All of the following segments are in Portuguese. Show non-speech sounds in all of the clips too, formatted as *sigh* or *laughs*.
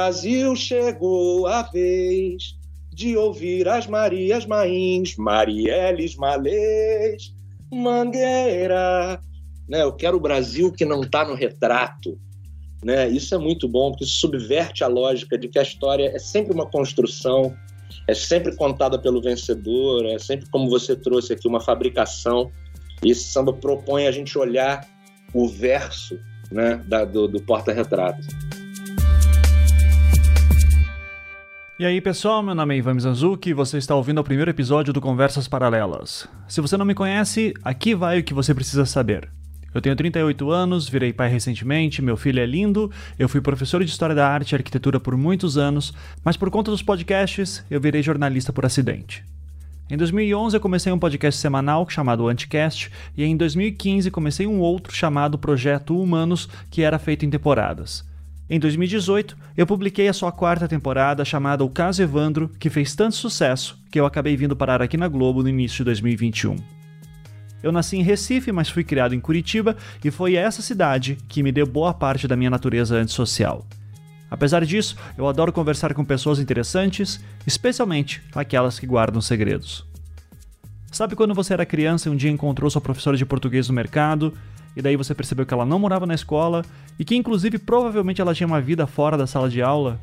Brasil chegou a vez de ouvir as Marias Mains, Marielles Malês, Mangueira. Né? Eu quero o Brasil que não está no retrato. Né? Isso é muito bom, porque isso subverte a lógica de que a história é sempre uma construção, é sempre contada pelo vencedor, é sempre como você trouxe aqui, uma fabricação. E esse samba propõe a gente olhar o verso né, da, do, do porta-retrato. E aí pessoal, meu nome é Ivan Mizanzuki e você está ouvindo o primeiro episódio do Conversas Paralelas. Se você não me conhece, aqui vai o que você precisa saber. Eu tenho 38 anos, virei pai recentemente, meu filho é lindo, eu fui professor de História da Arte e Arquitetura por muitos anos, mas por conta dos podcasts, eu virei jornalista por acidente. Em 2011 eu comecei um podcast semanal chamado Anticast e em 2015 comecei um outro chamado Projeto Humanos, que era feito em temporadas. Em 2018, eu publiquei a sua quarta temporada chamada O Caso Evandro, que fez tanto sucesso que eu acabei vindo parar aqui na Globo no início de 2021. Eu nasci em Recife, mas fui criado em Curitiba e foi essa cidade que me deu boa parte da minha natureza antissocial. Apesar disso, eu adoro conversar com pessoas interessantes, especialmente aquelas que guardam segredos. Sabe quando você era criança e um dia encontrou sua professora de português no mercado e daí você percebeu que ela não morava na escola e que inclusive provavelmente ela tinha uma vida fora da sala de aula?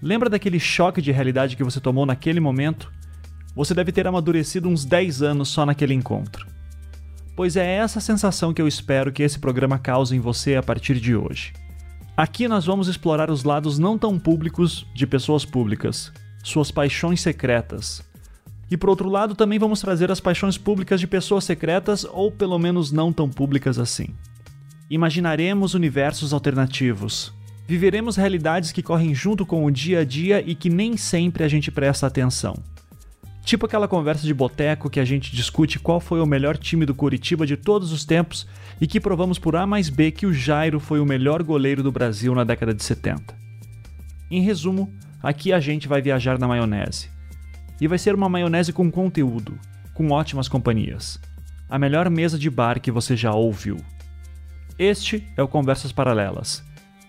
Lembra daquele choque de realidade que você tomou naquele momento? Você deve ter amadurecido uns 10 anos só naquele encontro. Pois é essa sensação que eu espero que esse programa cause em você a partir de hoje. Aqui nós vamos explorar os lados não tão públicos de pessoas públicas, suas paixões secretas, e por outro lado, também vamos trazer as paixões públicas de pessoas secretas ou pelo menos não tão públicas assim. Imaginaremos universos alternativos. Viveremos realidades que correm junto com o dia a dia e que nem sempre a gente presta atenção. Tipo aquela conversa de boteco que a gente discute qual foi o melhor time do Curitiba de todos os tempos e que provamos por A mais B que o Jairo foi o melhor goleiro do Brasil na década de 70. Em resumo, aqui a gente vai viajar na maionese. E vai ser uma maionese com conteúdo, com ótimas companhias. A melhor mesa de bar que você já ouviu. Este é o Conversas Paralelas.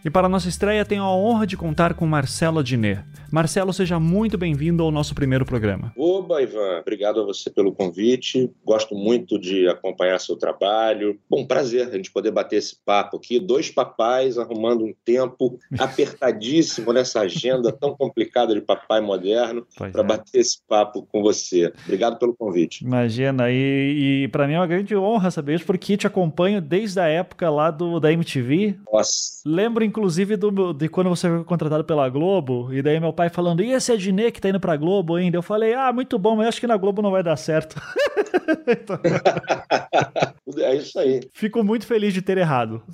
E para nossa estreia tenho a honra de contar com Marcelo Adnet, Marcelo, seja muito bem-vindo ao nosso primeiro programa. Oba, Ivan, obrigado a você pelo convite. Gosto muito de acompanhar seu trabalho. Bom, prazer a gente poder bater esse papo aqui. Dois papais arrumando um tempo *laughs* apertadíssimo nessa agenda tão complicada de papai moderno para é. bater esse papo com você. Obrigado pelo convite. Imagina, e, e para mim é uma grande honra saber isso, porque te acompanho desde a época lá do, da MTV. Nossa. Lembro, inclusive, do, de quando você foi contratado pela Globo, e daí meu pai falando, e esse Adnet que tá indo pra Globo ainda? Eu falei, ah, muito bom, mas acho que na Globo não vai dar certo. *laughs* é isso aí. Fico muito feliz de ter errado. *laughs*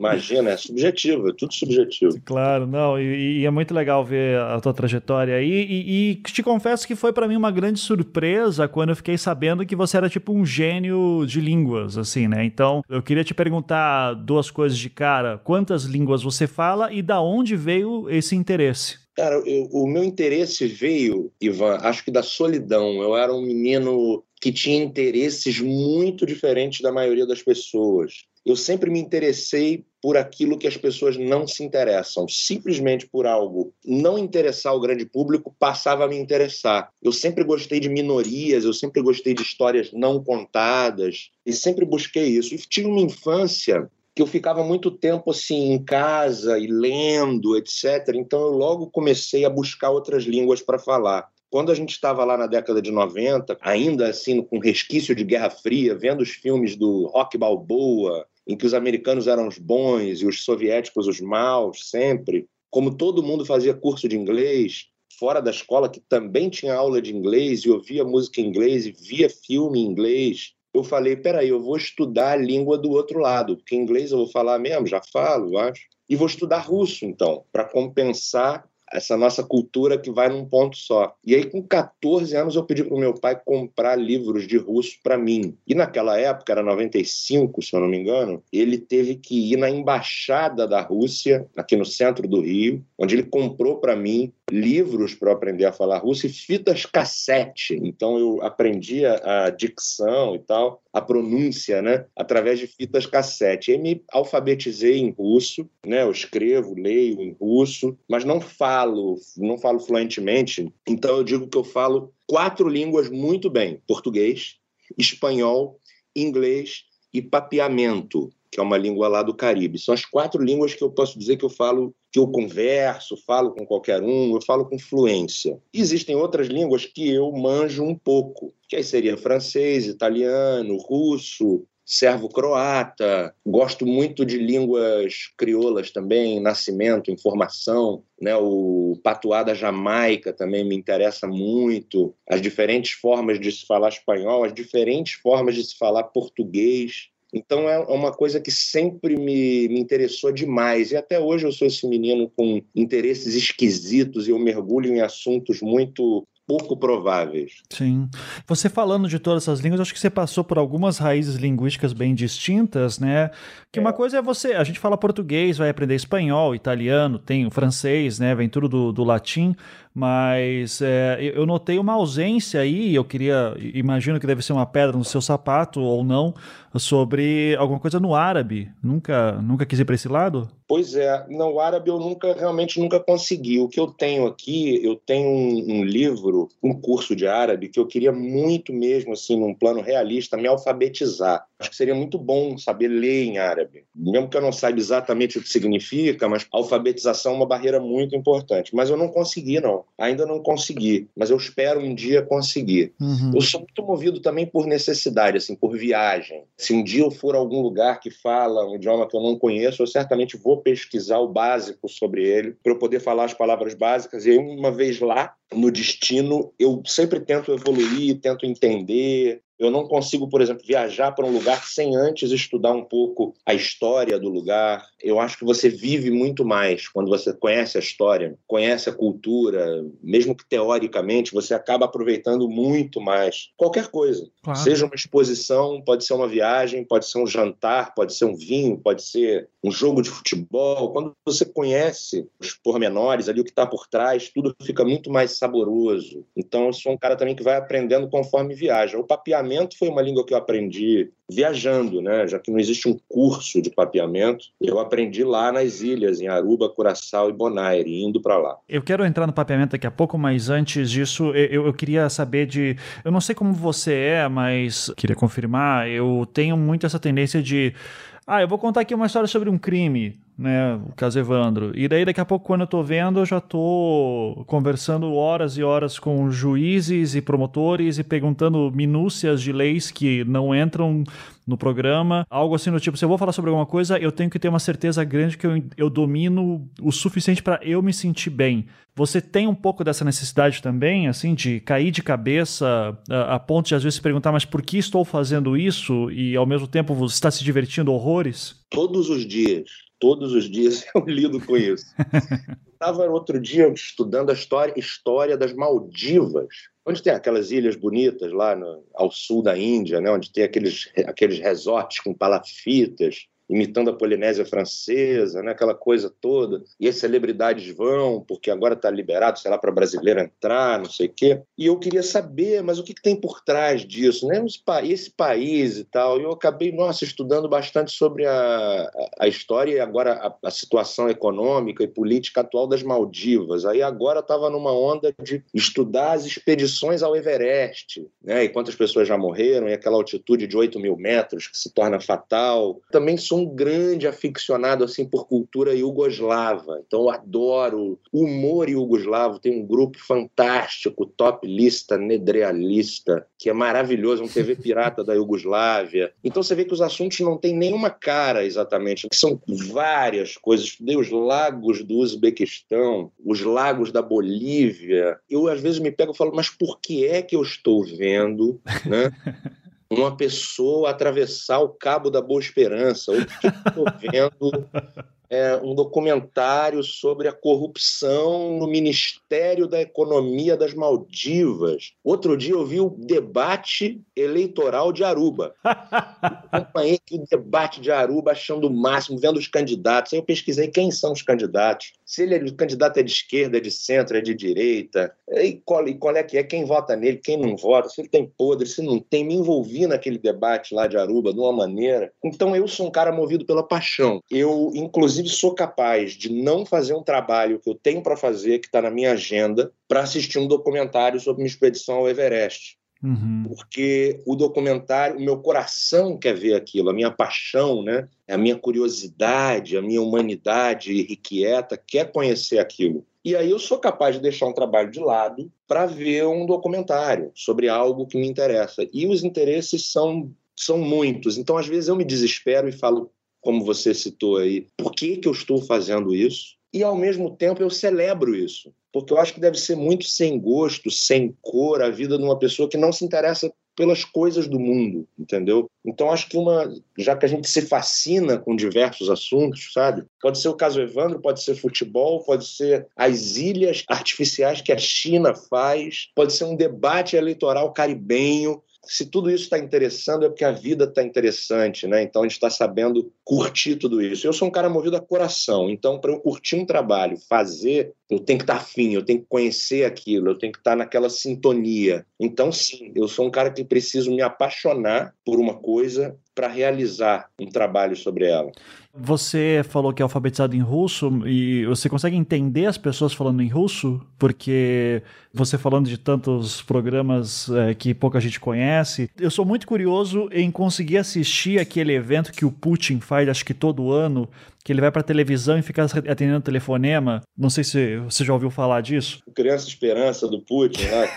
Imagina, é subjetivo, é tudo subjetivo. Claro, não, e, e é muito legal ver a tua trajetória aí. E, e, te confesso que foi para mim uma grande surpresa quando eu fiquei sabendo que você era tipo um gênio de línguas, assim, né? Então, eu queria te perguntar duas coisas de cara: quantas línguas você fala e da onde veio esse interesse? Cara, eu, o meu interesse veio, Ivan, acho que da solidão. Eu era um menino que tinha interesses muito diferentes da maioria das pessoas. Eu sempre me interessei por aquilo que as pessoas não se interessam. Simplesmente por algo não interessar o grande público passava a me interessar. Eu sempre gostei de minorias, eu sempre gostei de histórias não contadas e sempre busquei isso. E tive uma infância que eu ficava muito tempo assim em casa e lendo, etc. Então eu logo comecei a buscar outras línguas para falar. Quando a gente estava lá na década de 90, ainda assim com resquício de Guerra Fria, vendo os filmes do Rock Balboa, em que os americanos eram os bons e os soviéticos os maus sempre, como todo mundo fazia curso de inglês, fora da escola que também tinha aula de inglês e ouvia música em inglês e via filme em inglês, eu falei, peraí, eu vou estudar a língua do outro lado, porque inglês eu vou falar mesmo, já falo, acho. E vou estudar russo, então, para compensar essa nossa cultura que vai num ponto só. E aí, com 14 anos, eu pedi para o meu pai comprar livros de russo para mim. E naquela época, era 95, se eu não me engano, ele teve que ir na embaixada da Rússia, aqui no centro do Rio, onde ele comprou para mim livros para aprender a falar russo e fitas cassete. Então eu aprendi a, a dicção e tal, a pronúncia, né, através de fitas cassete. E me alfabetizei em russo, né? Eu escrevo, leio em russo, mas não falo, não falo fluentemente. Então eu digo que eu falo quatro línguas muito bem: português, espanhol, inglês e papiamento, que é uma língua lá do Caribe. São as quatro línguas que eu posso dizer que eu falo, que eu converso, falo com qualquer um, eu falo com fluência. Existem outras línguas que eu manjo um pouco, que aí seria francês, italiano, russo, servo-croata. Gosto muito de línguas crioulas também, nascimento, informação. Né? O patuá da Jamaica também me interessa muito. As diferentes formas de se falar espanhol, as diferentes formas de se falar português. Então é uma coisa que sempre me, me interessou demais. E até hoje eu sou esse menino com interesses esquisitos e eu mergulho em assuntos muito pouco prováveis. Sim. Você falando de todas essas línguas, acho que você passou por algumas raízes linguísticas bem distintas, né? Que é. uma coisa é você, a gente fala português, vai aprender espanhol, italiano, tem o francês, né? Vem tudo do, do latim, mas é, eu notei uma ausência aí, eu queria, imagino que deve ser uma pedra no seu sapato ou não, sobre alguma coisa no árabe. Nunca, nunca quis ir para esse lado? Pois é, no árabe eu nunca, realmente nunca consegui. O que eu tenho aqui, eu tenho um, um livro, um curso de árabe, que eu queria muito mesmo, assim, num plano realista, me alfabetizar. Acho que seria muito bom saber ler em árabe. Mesmo que eu não saiba exatamente o que significa, mas alfabetização é uma barreira muito importante. Mas eu não consegui, não. Ainda não consegui. Mas eu espero um dia conseguir. Uhum. Eu sou muito movido também por necessidade, assim, por viagem. Se um dia eu for a algum lugar que fala um idioma que eu não conheço, eu certamente vou pesquisar o básico sobre ele para eu poder falar as palavras básicas. E aí, uma vez lá, no destino, eu sempre tento evoluir, tento entender, eu não consigo, por exemplo, viajar para um lugar sem antes estudar um pouco a história do lugar. Eu acho que você vive muito mais quando você conhece a história, conhece a cultura, mesmo que teoricamente, você acaba aproveitando muito mais qualquer coisa. Claro. Seja uma exposição, pode ser uma viagem, pode ser um jantar, pode ser um vinho, pode ser um jogo de futebol. Quando você conhece os pormenores ali, o que está por trás, tudo fica muito mais saboroso. Então, eu sou um cara também que vai aprendendo conforme viaja. O papiamento papeamento foi uma língua que eu aprendi viajando, né? Já que não existe um curso de papeamento, eu aprendi lá nas ilhas, em Aruba, Curaçao e Bonaire, indo para lá. Eu quero entrar no papeamento daqui a pouco, mas antes disso, eu, eu queria saber de. Eu não sei como você é, mas queria confirmar. Eu tenho muito essa tendência de. Ah, eu vou contar aqui uma história sobre um crime né, o caso Evandro. E daí daqui a pouco quando eu tô vendo, eu já tô conversando horas e horas com juízes e promotores e perguntando minúcias de leis que não entram no programa, algo assim do tipo, se eu vou falar sobre alguma coisa, eu tenho que ter uma certeza grande que eu, eu domino o suficiente para eu me sentir bem. Você tem um pouco dessa necessidade também, assim, de cair de cabeça a, a ponto de às vezes se perguntar, mas por que estou fazendo isso e ao mesmo tempo você está se divertindo horrores? Todos os dias todos os dias *laughs* eu lido com isso. *laughs* Estava outro dia estudando a história, história das Maldivas, onde tem aquelas ilhas bonitas lá no, ao sul da Índia, né, onde tem aqueles, aqueles resorts com palafitas imitando a Polinésia Francesa, né? aquela coisa toda. E as celebridades vão, porque agora está liberado, sei lá, para brasileiro entrar, não sei o quê. E eu queria saber, mas o que, que tem por trás disso? Né? Esse país e tal. E eu acabei, nossa, estudando bastante sobre a, a história e agora a, a situação econômica e política atual das Maldivas. Aí agora estava numa onda de estudar as expedições ao Everest, né? e quantas pessoas já morreram, e aquela altitude de 8 mil metros que se torna fatal. Também sou um grande aficionado assim por cultura iugoslava. Então eu adoro humor iugoslavo. Tem um grupo fantástico, Top Lista Nedrealista, que é maravilhoso, um TV *laughs* pirata da Iugoslávia. Então você vê que os assuntos não têm nenhuma cara exatamente. São várias coisas. Estudei os lagos do Uzbequistão, os lagos da Bolívia. Eu às vezes me pego e falo, mas por que é que eu estou vendo, né? *laughs* uma pessoa atravessar o Cabo da Boa Esperança, ou que estou vendo é, um documentário sobre a corrupção no Ministério da Economia das Maldivas. Outro dia eu vi o debate eleitoral de Aruba. *laughs* Acompanhei o debate de Aruba achando o máximo, vendo os candidatos. Aí eu pesquisei quem são os candidatos. Se ele é, o candidato é de esquerda, é de centro, é de direita, e qual, e qual é que é, quem vota nele, quem não vota, se ele tem podre, se não tem. Me envolvi naquele debate lá de Aruba de uma maneira. Então eu sou um cara movido pela paixão. Eu, inclusive, sou capaz de não fazer um trabalho que eu tenho para fazer, que está na minha agenda, para assistir um documentário sobre minha expedição ao Everest. Uhum. Porque o documentário, o meu coração quer ver aquilo, a minha paixão, né? a minha curiosidade, a minha humanidade irrequieta quer conhecer aquilo. E aí eu sou capaz de deixar um trabalho de lado para ver um documentário sobre algo que me interessa. E os interesses são, são muitos. Então, às vezes, eu me desespero e falo, como você citou aí, por que, que eu estou fazendo isso? E, ao mesmo tempo, eu celebro isso porque eu acho que deve ser muito sem gosto, sem cor a vida de uma pessoa que não se interessa pelas coisas do mundo, entendeu? Então acho que uma, já que a gente se fascina com diversos assuntos, sabe? Pode ser o caso Evandro, pode ser futebol, pode ser as ilhas artificiais que a China faz, pode ser um debate eleitoral caribenho, se tudo isso está interessando, é porque a vida está interessante, né? Então a gente está sabendo curtir tudo isso. Eu sou um cara movido a coração, então para eu curtir um trabalho, fazer, eu tenho que estar afim, eu tenho que conhecer aquilo, eu tenho que estar naquela sintonia. Então, sim, eu sou um cara que preciso me apaixonar por uma coisa para realizar um trabalho sobre ela. Você falou que é alfabetizado em russo e você consegue entender as pessoas falando em russo? Porque você falando de tantos programas é, que pouca gente conhece, eu sou muito curioso em conseguir assistir aquele evento que o Putin faz, acho que todo ano, que ele vai para televisão e fica atendendo telefonema. Não sei se você já ouviu falar disso. Criança Esperança do Putin, né?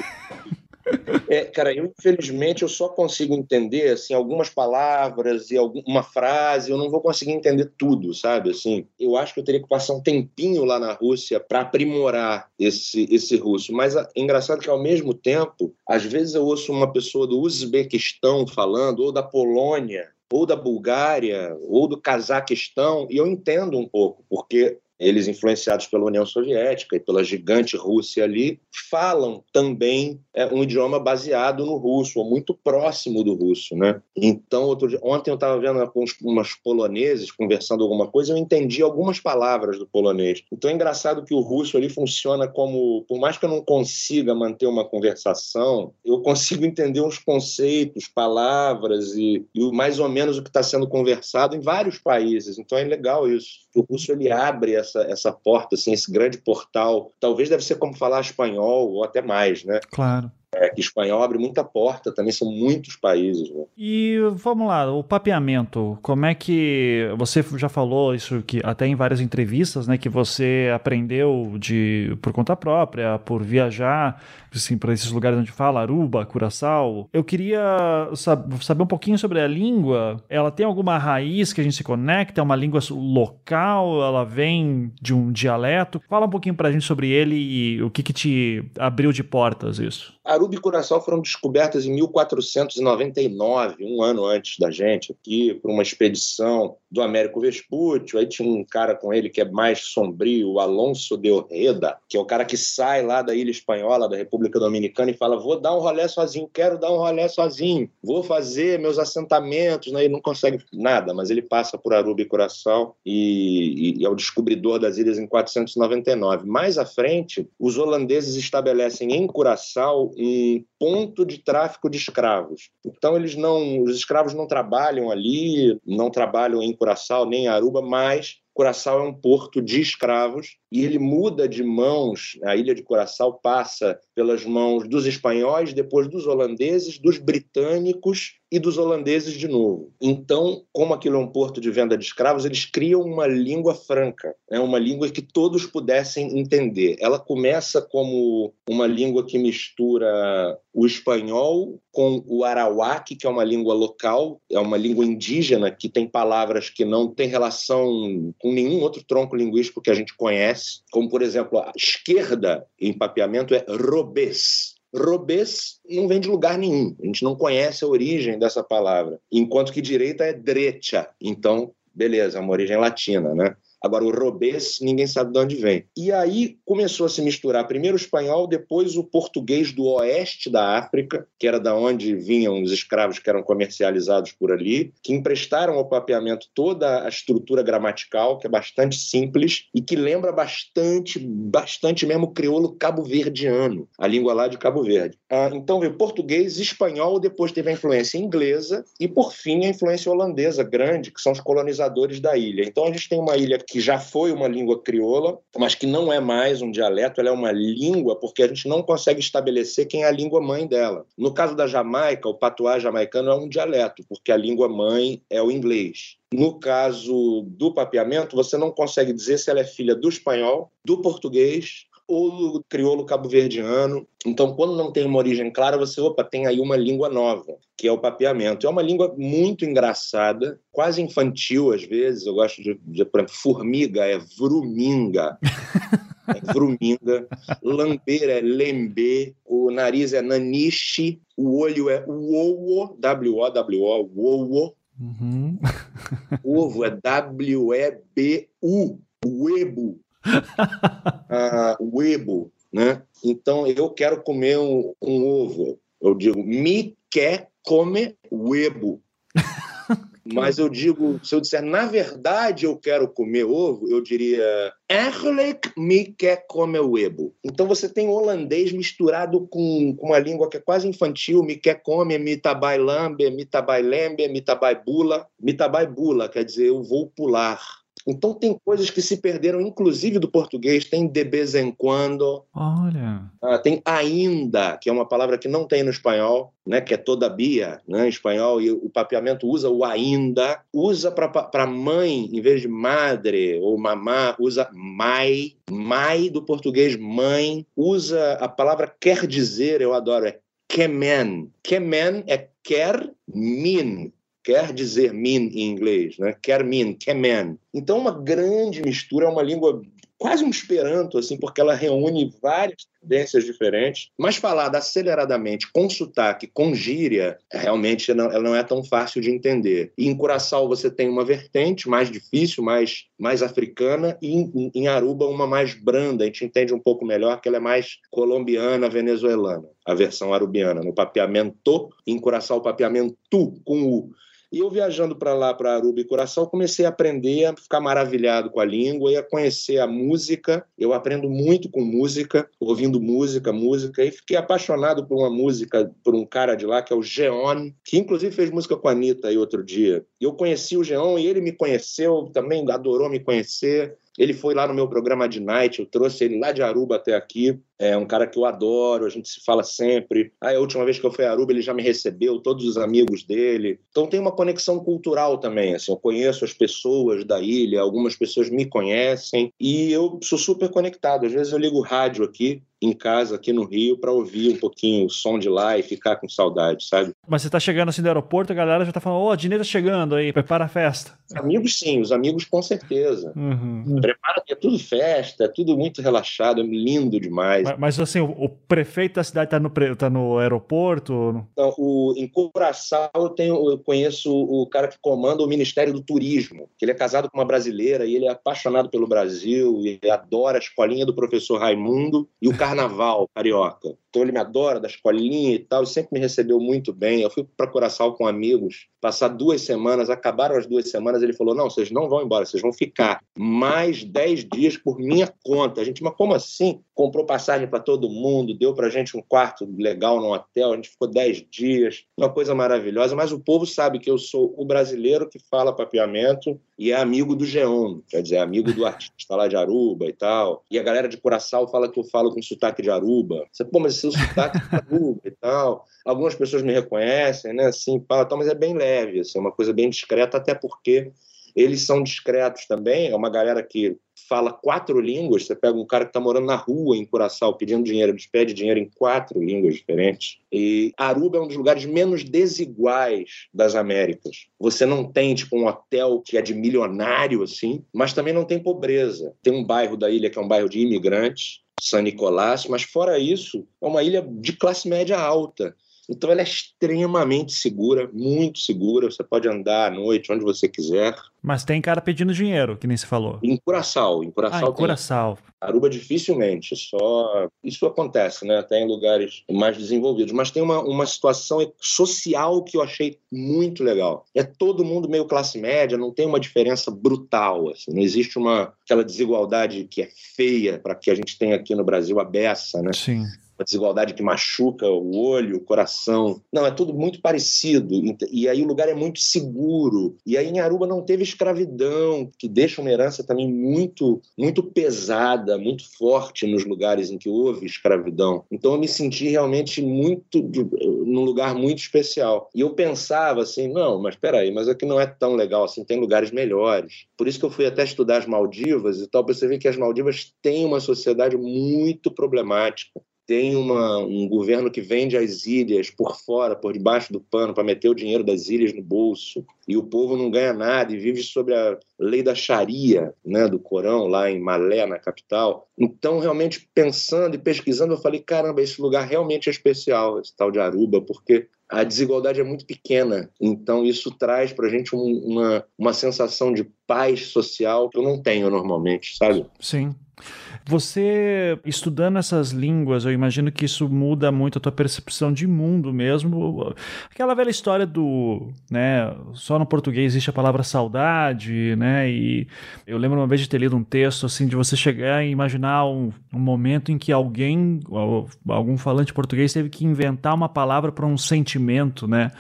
É, cara, eu infelizmente eu só consigo entender assim algumas palavras e alguma frase, eu não vou conseguir entender tudo, sabe? Assim, eu acho que eu teria que passar um tempinho lá na Rússia para aprimorar esse esse russo. Mas é engraçado que ao mesmo tempo, às vezes eu ouço uma pessoa do Uzbequistão falando ou da Polônia ou da Bulgária, ou do Cazaquistão, e eu entendo um pouco, porque eles influenciados pela União Soviética e pela gigante Rússia ali, falam também é, um idioma baseado no russo, ou muito próximo do russo, né? Então, dia, ontem eu estava vendo com umas poloneses conversando alguma coisa, eu entendi algumas palavras do polonês. Então é engraçado que o russo ali funciona como, por mais que eu não consiga manter uma conversação, eu consigo entender uns conceitos, palavras e, e mais ou menos o que está sendo conversado em vários países. Então é legal isso. O russo ele abre essa, essa porta, assim, esse grande portal. Talvez deve ser como falar espanhol ou até mais, né? Claro. É, que espanhol abre muita porta, também são muitos países. Né? E vamos lá, o papeamento, como é que você já falou isso que até em várias entrevistas, né, que você aprendeu de por conta própria, por viajar, assim, para esses lugares onde fala Aruba, Curaçao. Eu queria sab saber um pouquinho sobre a língua. Ela tem alguma raiz que a gente se conecta? É uma língua local? Ela vem de um dialeto? Fala um pouquinho para a gente sobre ele e o que que te abriu de portas isso. Aruba e Curaçao foram descobertas em 1499, um ano antes da gente, aqui, por uma expedição do Américo Vespucci. Aí tinha um cara com ele que é mais sombrio, o Alonso de Orreda, que é o cara que sai lá da Ilha Espanhola, da República Dominicana, e fala: Vou dar um rolé sozinho, quero dar um rolé sozinho, vou fazer meus assentamentos. Né? Ele não consegue nada, mas ele passa por Aruba e Curaçao e, e é o descobridor das ilhas em 499. Mais à frente, os holandeses estabelecem em Curaçao um ponto de tráfico de escravos. Então eles não, os escravos não trabalham ali, não trabalham em Curaçao nem em Aruba, mas Curaçao é um porto de escravos e ele muda de mãos. A ilha de Curaçao passa pelas mãos dos espanhóis, depois dos holandeses, dos britânicos e dos holandeses de novo. Então, como aquilo é um porto de venda de escravos, eles criam uma língua franca, né? uma língua que todos pudessem entender. Ela começa como uma língua que mistura o espanhol com o arawak, que é uma língua local, é uma língua indígena que tem palavras que não têm relação com nenhum outro tronco linguístico que a gente conhece, como por exemplo, a esquerda em papeamento é robês. Robês não vem de lugar nenhum, a gente não conhece a origem dessa palavra, enquanto que direita é drecha, então beleza, é uma origem latina, né? Agora, o robês, ninguém sabe de onde vem. E aí começou a se misturar primeiro o espanhol, depois o português do oeste da África, que era da onde vinham os escravos que eram comercializados por ali, que emprestaram ao papeamento toda a estrutura gramatical, que é bastante simples e que lembra bastante, bastante mesmo o crioulo cabo-verdiano, a língua lá de Cabo Verde. Ah, então veio português, espanhol, depois teve a influência inglesa e, por fim, a influência holandesa grande, que são os colonizadores da ilha. Então a gente tem uma ilha que já foi uma língua crioula, mas que não é mais um dialeto, ela é uma língua porque a gente não consegue estabelecer quem é a língua mãe dela. No caso da Jamaica, o patuá jamaicano é um dialeto, porque a língua mãe é o inglês. No caso do papeamento, você não consegue dizer se ela é filha do espanhol, do português ou do crioulo cabo-verdiano. Então, quando não tem uma origem clara, você, opa, tem aí uma língua nova, que é o papeamento. É uma língua muito engraçada, quase infantil às vezes. Eu gosto de, de por exemplo, formiga é vruminga. é vruminga, lamber é lembe, o nariz é naniche, o olho é uowo, W-O-W-O, uowo, uhum. o ovo é W-E-B-U, uebo, *laughs* uh, Weibo, né? Então eu quero comer um, um, ovo. Eu digo, me quer comer Weibo. *laughs* Mas eu digo, se eu disser, na verdade eu quero comer ovo, eu diria, eigenlijk me quer comer Weibo. Então você tem holandês misturado com, com uma língua que é quase infantil, me quer comer, me tabai lambe, me tabai lembe, me tabai bula. Me tabai bula, quer dizer, eu vou pular. Então tem coisas que se perderam, inclusive do português. Tem de vez em quando. Olha. Ah, tem ainda, que é uma palavra que não tem no espanhol, né? Que é todavia, né? Em espanhol e o papeamento usa o ainda. Usa para mãe em vez de madre ou mamá usa mai. Mai do português mãe. Usa a palavra quer dizer. Eu adoro é kemen. Kemen é quer min quer dizer mean em inglês, né? Quer mean, kemen. Então, uma grande mistura, é uma língua quase um esperanto, assim, porque ela reúne várias tendências diferentes, mas falada aceleradamente, com sotaque, com gíria, realmente não, ela não é tão fácil de entender. E em Curaçao você tem uma vertente mais difícil, mais, mais africana, e em, em Aruba uma mais branda, a gente entende um pouco melhor que ela é mais colombiana, venezuelana, a versão arubiana, no papeamento, em Curaçao papeamento com U. E eu viajando para lá, para Aruba e Curaçao, comecei a aprender, a ficar maravilhado com a língua e a conhecer a música. Eu aprendo muito com música, ouvindo música, música, e fiquei apaixonado por uma música, por um cara de lá, que é o Geon, que inclusive fez música com a Anitta aí outro dia. Eu conheci o Geon e ele me conheceu, também adorou me conhecer. Ele foi lá no meu programa de night, eu trouxe ele lá de Aruba até aqui. É um cara que eu adoro, a gente se fala sempre. Aí, a última vez que eu fui a Aruba, ele já me recebeu, todos os amigos dele. Então tem uma conexão cultural também. Assim, eu conheço as pessoas da ilha, algumas pessoas me conhecem e eu sou super conectado. Às vezes eu ligo o rádio aqui em casa aqui no Rio para ouvir um pouquinho o som de lá e ficar com saudade, sabe? Mas você tá chegando assim do aeroporto, a galera já tá falando, ô, oh, a Dinei tá chegando aí, prepara a festa. Os amigos sim, os amigos com certeza. Uhum. Prepara, é tudo festa, é tudo muito relaxado, é lindo demais. Mas, mas assim, o, o, prefeito da cidade tá no, tá no aeroporto? Não, o, em Curaçao eu, tenho, eu conheço o cara que comanda o Ministério do Turismo, que ele é casado com uma brasileira e ele é apaixonado pelo Brasil e adora a escolinha do professor Raimundo e o carnaval carioca. Então ele me adora, da escolinha e tal, sempre me recebeu muito bem. Eu fui para Curaçao com amigos, passar duas semanas, acabaram as duas semanas, ele falou, não, vocês não vão embora, vocês vão ficar mais dez dias por minha conta. A gente, mas como assim? Comprou passagem para todo mundo, deu para gente um quarto legal no hotel, a gente ficou dez dias, uma coisa maravilhosa, mas o povo sabe que eu sou o brasileiro que fala papiamento e é amigo do Geon, quer dizer, amigo do *laughs* artista lá de Aruba e tal. E a galera de Curaçao fala que eu falo com sotaque de Aruba. Você, pô, mas seu sotaque de Aruba e tal. Algumas pessoas me reconhecem, né? Assim, fala, tal, mas é bem leve, assim, é uma coisa bem discreta, até porque eles são discretos também, é uma galera que fala quatro línguas. Você pega um cara que está morando na rua em Curaçao pedindo dinheiro, eles pedem dinheiro em quatro línguas diferentes. E Aruba é um dos lugares menos desiguais das Américas. Você não tem tipo um hotel que é de milionário assim, mas também não tem pobreza. Tem um bairro da ilha que é um bairro de imigrantes, San Nicolás, mas fora isso, é uma ilha de classe média alta. Então ela é extremamente segura, muito segura. Você pode andar à noite onde você quiser. Mas tem cara pedindo dinheiro, que nem se falou. Em Curaçao, em Curaçao. Ah, em Curaçao. Aruba dificilmente, só isso acontece, né? Até em lugares mais desenvolvidos. Mas tem uma, uma situação social que eu achei muito legal. É todo mundo meio classe média, não tem uma diferença brutal, assim. Não existe uma aquela desigualdade que é feia para que a gente tem aqui no Brasil a beça, né? Sim uma desigualdade que machuca o olho, o coração. Não, é tudo muito parecido. E aí o lugar é muito seguro. E aí em Aruba não teve escravidão, que deixa uma herança também muito, muito pesada, muito forte nos lugares em que houve escravidão. Então eu me senti realmente muito num lugar muito especial. E eu pensava assim, não, mas peraí, mas aqui não é tão legal assim, tem lugares melhores. Por isso que eu fui até estudar as Maldivas e tal, percebi que as Maldivas têm uma sociedade muito problemática tem uma, um governo que vende as ilhas por fora, por debaixo do pano, para meter o dinheiro das ilhas no bolso, e o povo não ganha nada e vive sobre a lei da Sharia, né, do Corão, lá em Malé, na capital. Então, realmente, pensando e pesquisando, eu falei: caramba, esse lugar realmente é especial, esse tal de Aruba, porque a desigualdade é muito pequena. Então, isso traz para a gente um, uma, uma sensação de paz social que eu não tenho normalmente, sabe? Sim. Você, estudando essas línguas, eu imagino que isso muda muito a tua percepção de mundo mesmo. Aquela velha história do, né, só no português existe a palavra saudade, né, e eu lembro uma vez de ter lido um texto, assim, de você chegar e imaginar um, um momento em que alguém, algum falante português teve que inventar uma palavra para um sentimento, né,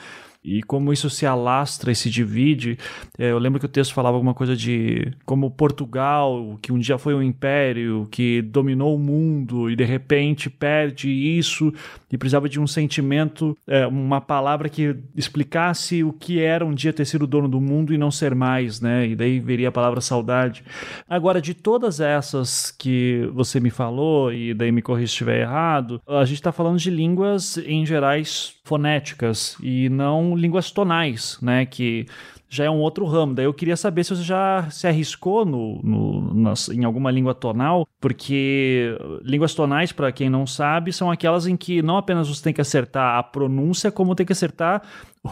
e como isso se alastra e se divide. É, eu lembro que o texto falava alguma coisa de como Portugal, que um dia foi um império, que dominou o mundo e de repente perde isso e precisava de um sentimento, é, uma palavra que explicasse o que era um dia ter sido dono do mundo e não ser mais, né? E daí veria a palavra saudade. Agora, de todas essas que você me falou, e daí me corrija se estiver errado, a gente está falando de línguas em gerais fonéticas e não línguas tonais, né? Que já é um outro ramo. Daí eu queria saber se você já se arriscou no, no em alguma língua tonal, porque línguas tonais, para quem não sabe, são aquelas em que não apenas você tem que acertar a pronúncia, como tem que acertar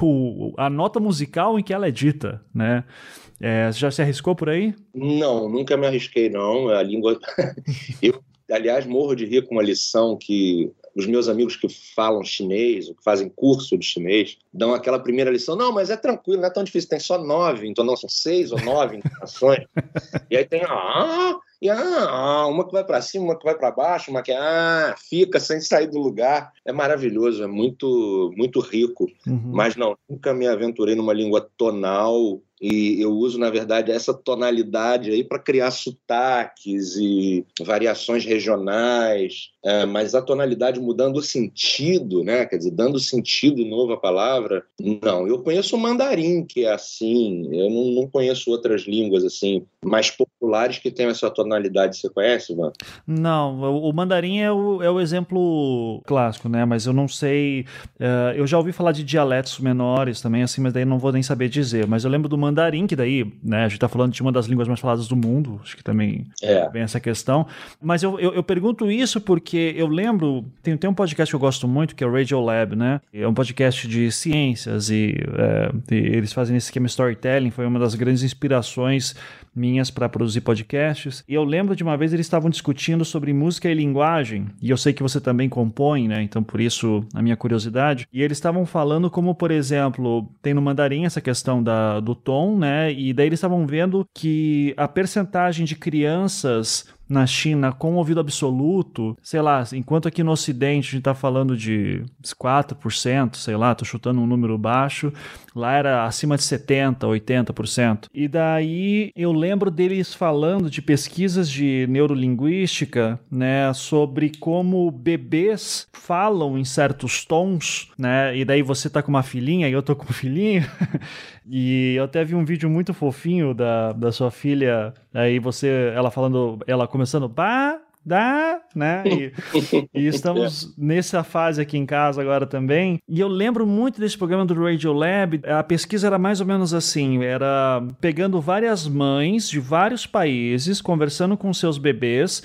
o, a nota musical em que ela é dita, né? É, já se arriscou por aí? Não, nunca me arrisquei, não. A língua. *laughs* eu, aliás, morro de rir com uma lição que os meus amigos que falam chinês, ou que fazem curso de chinês, dão aquela primeira lição. Não, mas é tranquilo, não é tão difícil, tem só nove, então não, são seis ou nove entonações. *laughs* e aí tem ah, e ah, uma que vai para cima, uma que vai para baixo, uma que ah, fica sem sair do lugar. É maravilhoso, é muito, muito rico. Uhum. Mas não, nunca me aventurei numa língua tonal e eu uso, na verdade, essa tonalidade aí para criar sotaques e variações regionais, é, mas a tonalidade mudando o sentido, né? Quer dizer, dando sentido novo à palavra. Não, eu conheço o mandarim, que é assim, eu não, não conheço outras línguas assim mais populares que tenham essa tonalidade. Você conhece, Ivan? Não, o mandarim é o, é o exemplo clássico, né? Mas eu não sei. Uh, eu já ouvi falar de dialetos menores também, assim, mas daí não vou nem saber dizer. Mas eu lembro do mandarim, que daí, né, a gente tá falando de uma das línguas mais faladas do mundo, acho que também é. vem essa questão. Mas eu, eu, eu, pergunto isso porque eu lembro, tem, tem um podcast que eu gosto muito, que é o Radio Lab, né? É um podcast de ciências e, é, e eles fazem esse esquema storytelling, foi uma das grandes inspirações minhas para produzir podcasts. E eu lembro de uma vez eles estavam discutindo sobre música e linguagem, e eu sei que você também compõe, né? Então por isso a minha curiosidade. E eles estavam falando como, por exemplo, tem no mandarim essa questão da, do tom, né? E daí eles estavam vendo que a percentagem de crianças na China com ouvido absoluto, sei lá, enquanto aqui no Ocidente a gente está falando de 4%, sei lá, tô chutando um número baixo, lá era acima de 70%, 80%. E daí eu lembro deles falando de pesquisas de neurolinguística, né, sobre como bebês falam em certos tons, né, e daí você tá com uma filhinha e eu tô com um filhinho, *laughs* e eu até vi um vídeo muito fofinho da, da sua filha, aí você, ela falando, ela começando, pá, dá, né? E, *laughs* e estamos nessa fase aqui em casa agora também. E eu lembro muito desse programa do Radio Lab. A pesquisa era mais ou menos assim: era pegando várias mães de vários países, conversando com seus bebês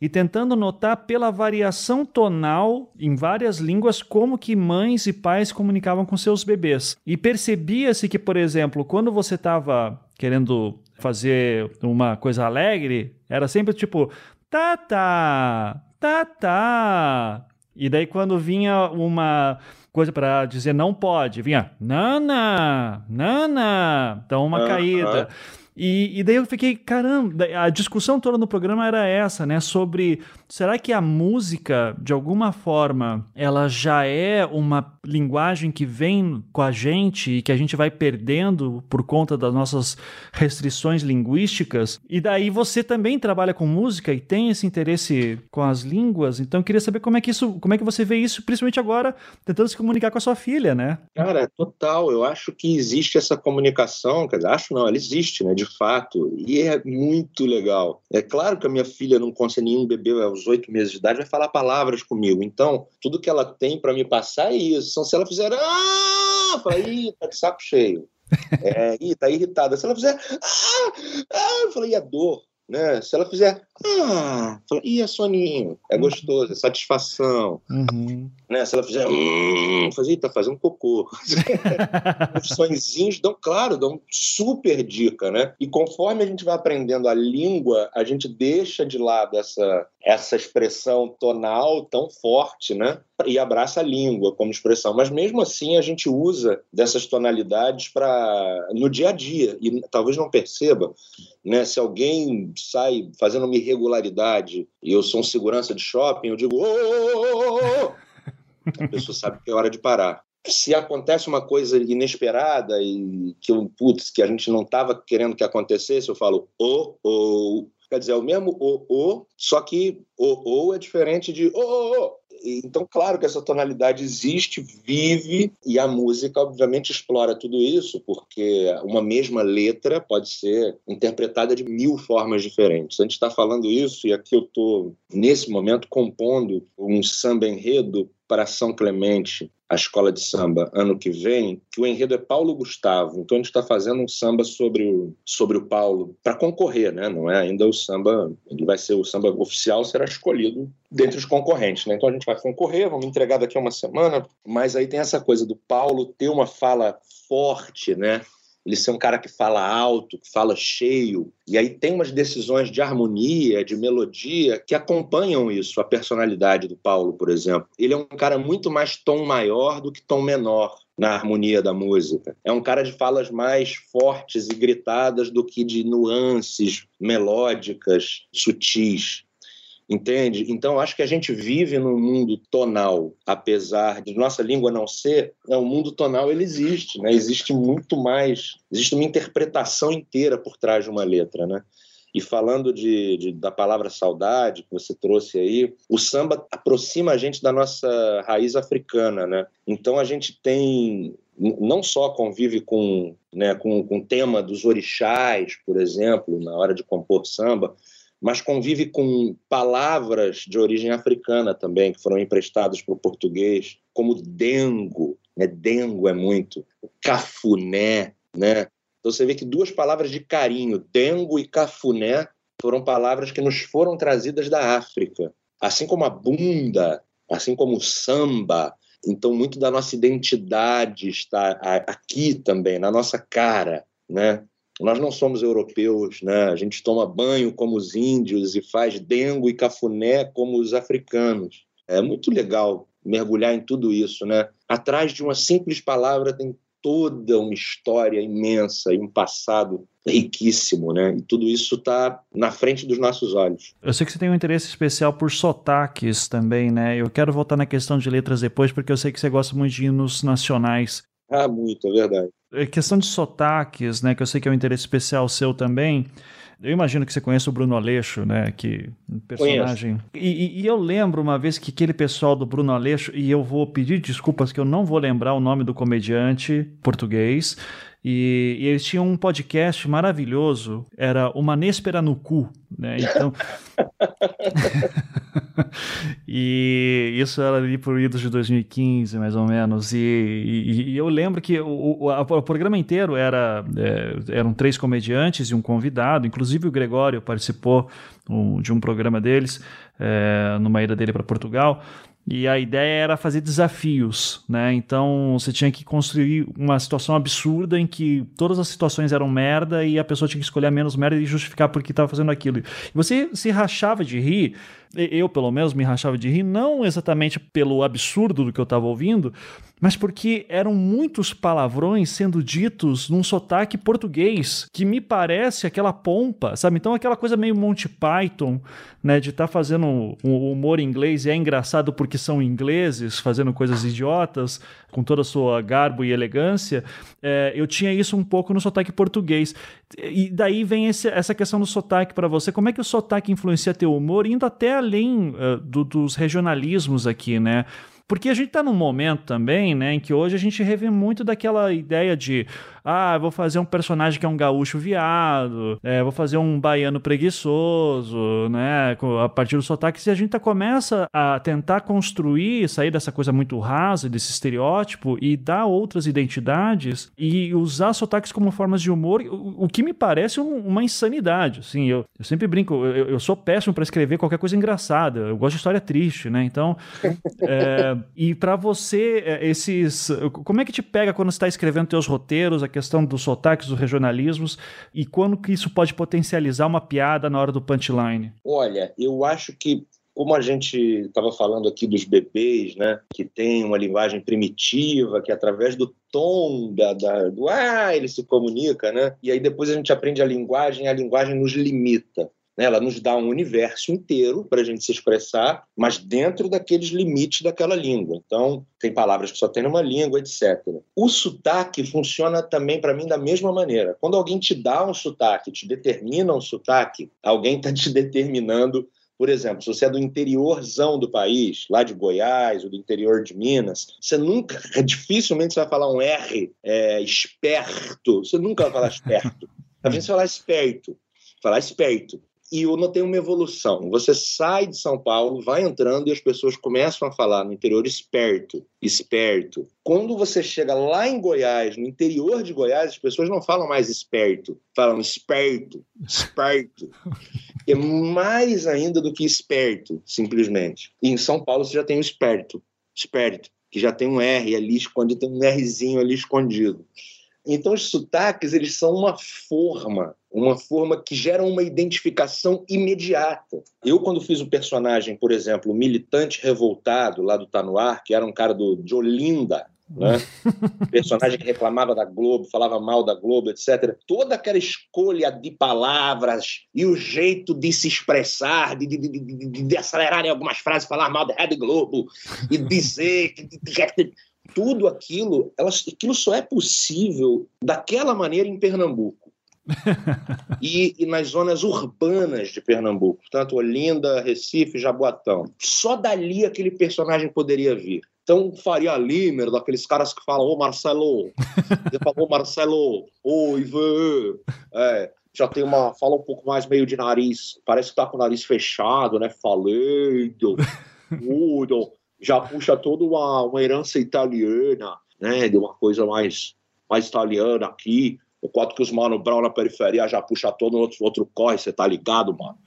e tentando notar pela variação tonal em várias línguas como que mães e pais comunicavam com seus bebês. E percebia-se que, por exemplo, quando você estava querendo fazer uma coisa alegre, era sempre tipo tá tá tá tá. E daí quando vinha uma coisa para dizer não pode, vinha nana, nana, então uma caída. E, e daí eu fiquei, caramba, a discussão toda no programa era essa, né? Sobre será que a música, de alguma forma, ela já é uma linguagem que vem com a gente e que a gente vai perdendo por conta das nossas restrições linguísticas? E daí você também trabalha com música e tem esse interesse com as línguas, então eu queria saber como é que isso, como é que você vê isso, principalmente agora, tentando se comunicar com a sua filha, né? Cara, total. Eu acho que existe essa comunicação, quer dizer, acho não, ela existe, né? De fato, e é muito legal. É claro que a minha filha não consegue nenhum bebê aos oito meses de idade vai falar palavras comigo. Então, tudo que ela tem para me passar é isso. Então, se ela fizer, ah, fala, ih, tá de saco cheio. É, ih, tá irritada. Se ela fizer, ah, ah, eu falei, e a dor? Né? Se ela fizer, ah, ih, é soninho, é gostoso, é satisfação. Uhum. Né? Se ela fizer, hum, fazer, tá fazendo cocô. *laughs* Os sonzinhos dão, claro, dão super dica, né? E conforme a gente vai aprendendo a língua, a gente deixa de lado essa, essa expressão tonal tão forte, né? E abraça a língua como expressão. Mas mesmo assim, a gente usa dessas tonalidades para no dia a dia. E talvez não perceba, né? Se alguém sai fazendo uma irregularidade e eu sou um segurança de shopping, eu digo, ô, a pessoa sabe que é hora de parar. Se acontece uma coisa inesperada e que, putz, que a gente não estava querendo que acontecesse, eu falo, ô, ô. Quer dizer, é o mesmo o, o, só que o, o é diferente de o, o. Então, claro que essa tonalidade existe, vive, e a música, obviamente, explora tudo isso, porque uma mesma letra pode ser interpretada de mil formas diferentes. A gente está falando isso, e aqui eu estou, nesse momento, compondo um samba enredo para São Clemente, a escola de samba, ano que vem, que o enredo é Paulo Gustavo. Então a gente está fazendo um samba sobre o, sobre o Paulo para concorrer, né? Não é ainda o samba, ele vai ser o samba oficial, será escolhido dentre os concorrentes, né? Então a gente vai concorrer, vamos entregar daqui a uma semana, mas aí tem essa coisa do Paulo ter uma fala forte, né? Ele ser um cara que fala alto, que fala cheio. E aí tem umas decisões de harmonia, de melodia, que acompanham isso, a personalidade do Paulo, por exemplo. Ele é um cara muito mais tom maior do que tom menor na harmonia da música. É um cara de falas mais fortes e gritadas do que de nuances melódicas, sutis. Entende? Então, acho que a gente vive num mundo tonal, apesar de nossa língua não ser, né, o mundo tonal ele existe, né? Existe muito mais, existe uma interpretação inteira por trás de uma letra, né? E falando de, de, da palavra saudade que você trouxe aí, o samba aproxima a gente da nossa raiz africana, né? Então a gente tem não só convive com, né, com, com o tema dos orixás, por exemplo, na hora de compor samba, mas convive com palavras de origem africana também, que foram emprestadas para o português, como dengo, né? dengo é muito, cafuné, né? Então você vê que duas palavras de carinho, dengo e cafuné, foram palavras que nos foram trazidas da África, assim como a bunda, assim como o samba. Então muito da nossa identidade está aqui também, na nossa cara, né? Nós não somos europeus, né? A gente toma banho como os índios e faz dengo e cafuné como os africanos. É muito legal mergulhar em tudo isso, né? Atrás de uma simples palavra tem toda uma história imensa e um passado riquíssimo, né? E tudo isso está na frente dos nossos olhos. Eu sei que você tem um interesse especial por sotaques também, né? Eu quero voltar na questão de letras depois, porque eu sei que você gosta muito de hinos nacionais. Ah, muito, é verdade. É questão de sotaques, né, que eu sei que é um interesse especial seu também. Eu imagino que você conhece o Bruno Aleixo, né? Que personagem. E, e, eu lembro uma vez que aquele pessoal do Bruno Aleixo, e eu vou pedir desculpas que eu não vou lembrar o nome do comediante português. E, e eles tinham um podcast maravilhoso, era Uma Néspera no Cu, né? Então. *laughs* e isso era ali por idos de 2015, mais ou menos. E, e, e eu lembro que o, o, a, o programa inteiro era é, eram três comediantes e um convidado, inclusive o Gregório participou um, de um programa deles, é, numa ida dele para Portugal. E a ideia era fazer desafios, né? Então você tinha que construir uma situação absurda em que todas as situações eram merda e a pessoa tinha que escolher a menos merda e justificar por que estava fazendo aquilo. E você se rachava de rir eu pelo menos me rachava de rir, não exatamente pelo absurdo do que eu estava ouvindo, mas porque eram muitos palavrões sendo ditos num sotaque português, que me parece aquela pompa, sabe? Então aquela coisa meio Monty Python, né, de estar tá fazendo um humor inglês e é engraçado porque são ingleses fazendo coisas idiotas, com toda a sua garbo e elegância, é, eu tinha isso um pouco no sotaque português. E daí vem esse, essa questão do sotaque para você. Como é que o sotaque influencia teu humor, indo até além uh, do, dos regionalismos aqui, né? Porque a gente está num momento também, né, em que hoje a gente revê muito daquela ideia de ah, vou fazer um personagem que é um gaúcho viado, é, vou fazer um baiano preguiçoso, né, a partir do sotaque, se a gente tá, começa a tentar construir, sair dessa coisa muito rasa, desse estereótipo e dar outras identidades e usar sotaques como formas de humor, o, o que me parece um, uma insanidade, assim, eu, eu sempre brinco, eu, eu sou péssimo para escrever qualquer coisa engraçada, eu gosto de história triste, né, então, *laughs* é, e para você, é, esses, como é que te pega quando você está escrevendo teus roteiros, questão dos sotaques, dos regionalismos, e quando que isso pode potencializar uma piada na hora do punchline? Olha, eu acho que como a gente estava falando aqui dos bebês, né, que tem uma linguagem primitiva, que através do tom da, da, do ah, ele se comunica, né? E aí depois a gente aprende a linguagem, a linguagem nos limita. Né? Ela nos dá um universo inteiro para a gente se expressar, mas dentro daqueles limites daquela língua. Então, tem palavras que só tem numa língua, etc. O sotaque funciona também para mim da mesma maneira. Quando alguém te dá um sotaque, te determina um sotaque, alguém está te determinando por exemplo, se você é do interiorzão do país, lá de Goiás ou do interior de Minas, você nunca, *laughs* dificilmente você vai falar um R é, esperto. Você nunca vai falar esperto. *laughs* Às vezes você vai falar esperto. Falar esperto e eu notei uma evolução. Você sai de São Paulo, vai entrando e as pessoas começam a falar no interior esperto, esperto. Quando você chega lá em Goiás, no interior de Goiás, as pessoas não falam mais esperto, falam esperto, esperto. É mais ainda do que esperto, simplesmente. E em São Paulo você já tem o esperto, esperto, que já tem um R ali escondido, tem um Rzinho ali escondido. Então, os sotaques eles são uma forma, uma forma que gera uma identificação imediata. Eu, quando fiz o personagem, por exemplo, o militante revoltado lá do Tá No Ar, que era um cara do, de Olinda, né? *laughs* personagem que reclamava da Globo, falava mal da Globo, etc. Toda aquela escolha de palavras e o jeito de se expressar, de, de, de, de, de acelerar em algumas frases, falar mal da Rede Globo e dizer tudo aquilo, elas, aquilo só é possível daquela maneira em Pernambuco. *laughs* e, e, nas zonas urbanas de Pernambuco, tanto Olinda, Recife, Jaboatão. Só dali aquele personagem poderia vir. Então, Faria Limer, daqueles caras que falam, ô Marcelo, *laughs* você falou Marcelo, ô Ivan, é, já tem uma, fala um pouco mais meio de nariz, parece que tá com o nariz fechado, né, falando, *laughs* tudo já puxa toda uma, uma herança italiana, né? De uma coisa mais, mais italiana aqui. O quanto que os Mano Brown na periferia já puxa todo outro, outro corre, você tá ligado, mano?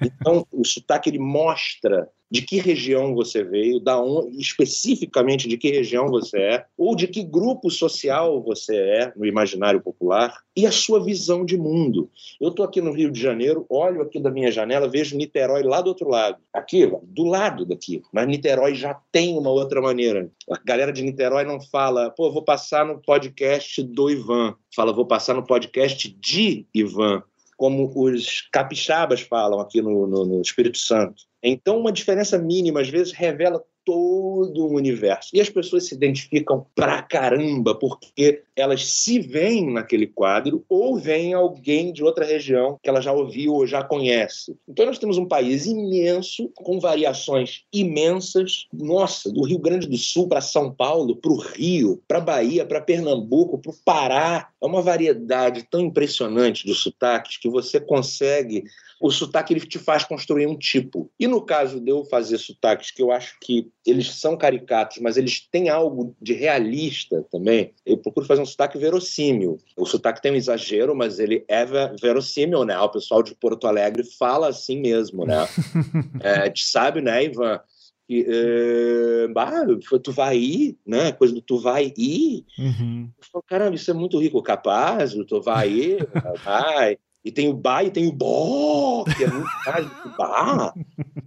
Então, o sotaque ele mostra de que região você veio, da onde, especificamente de que região você é, ou de que grupo social você é no imaginário popular, e a sua visão de mundo. Eu estou aqui no Rio de Janeiro, olho aqui da minha janela, vejo Niterói lá do outro lado. Aqui, do lado daqui. Mas Niterói já tem uma outra maneira. A galera de Niterói não fala, pô, vou passar no podcast do Ivan. Fala, vou passar no podcast de Ivan como os capixabas falam aqui no, no, no Espírito Santo. Então, uma diferença mínima, às vezes, revela todo um universo. E as pessoas se identificam pra caramba, porque elas se veem naquele quadro ou veem alguém de outra região que ela já ouviu ou já conhece. Então nós temos um país imenso, com variações imensas. Nossa, do Rio Grande do Sul para São Paulo, para o Rio, para Bahia, para Pernambuco, para o Pará. É uma variedade tão impressionante de sotaques que você consegue o sotaque ele te faz construir um tipo. E no caso de eu fazer sotaques que eu acho que eles são caricatos, mas eles têm algo de realista também, eu procuro fazer um sotaque verossímil. O sotaque tem um exagero, mas ele é verossímil, né? O pessoal de Porto Alegre fala assim mesmo, né? *laughs* é, te sabe, né, Ivan? que uh, bah, tu vai ir, né? Coisa do tu vai ir. Uhum. Eu falo, caramba, isso é muito rico, capaz, tu vai ir, vai. E tem o ba e tem o bó, que é muito mais do que o ba. *laughs*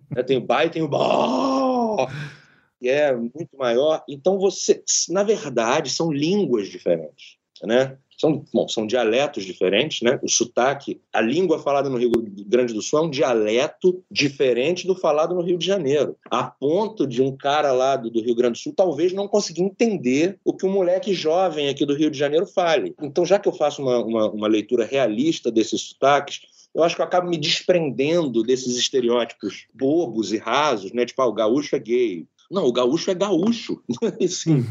Né? Tem o ba e tem o bó, que é muito maior. Então, você, na verdade, são línguas diferentes, né? São, bom, são dialetos diferentes, né? O sotaque, a língua falada no Rio Grande do Sul é um dialeto diferente do falado no Rio de Janeiro. A ponto de um cara lá do, do Rio Grande do Sul talvez não conseguir entender o que um moleque jovem aqui do Rio de Janeiro fale. Então, já que eu faço uma, uma, uma leitura realista desses sotaques, eu acho que eu acabo me desprendendo desses estereótipos bobos e rasos, né? Tipo, ah, o gaúcho é gay, não, o gaúcho é gaúcho. *laughs* Sim,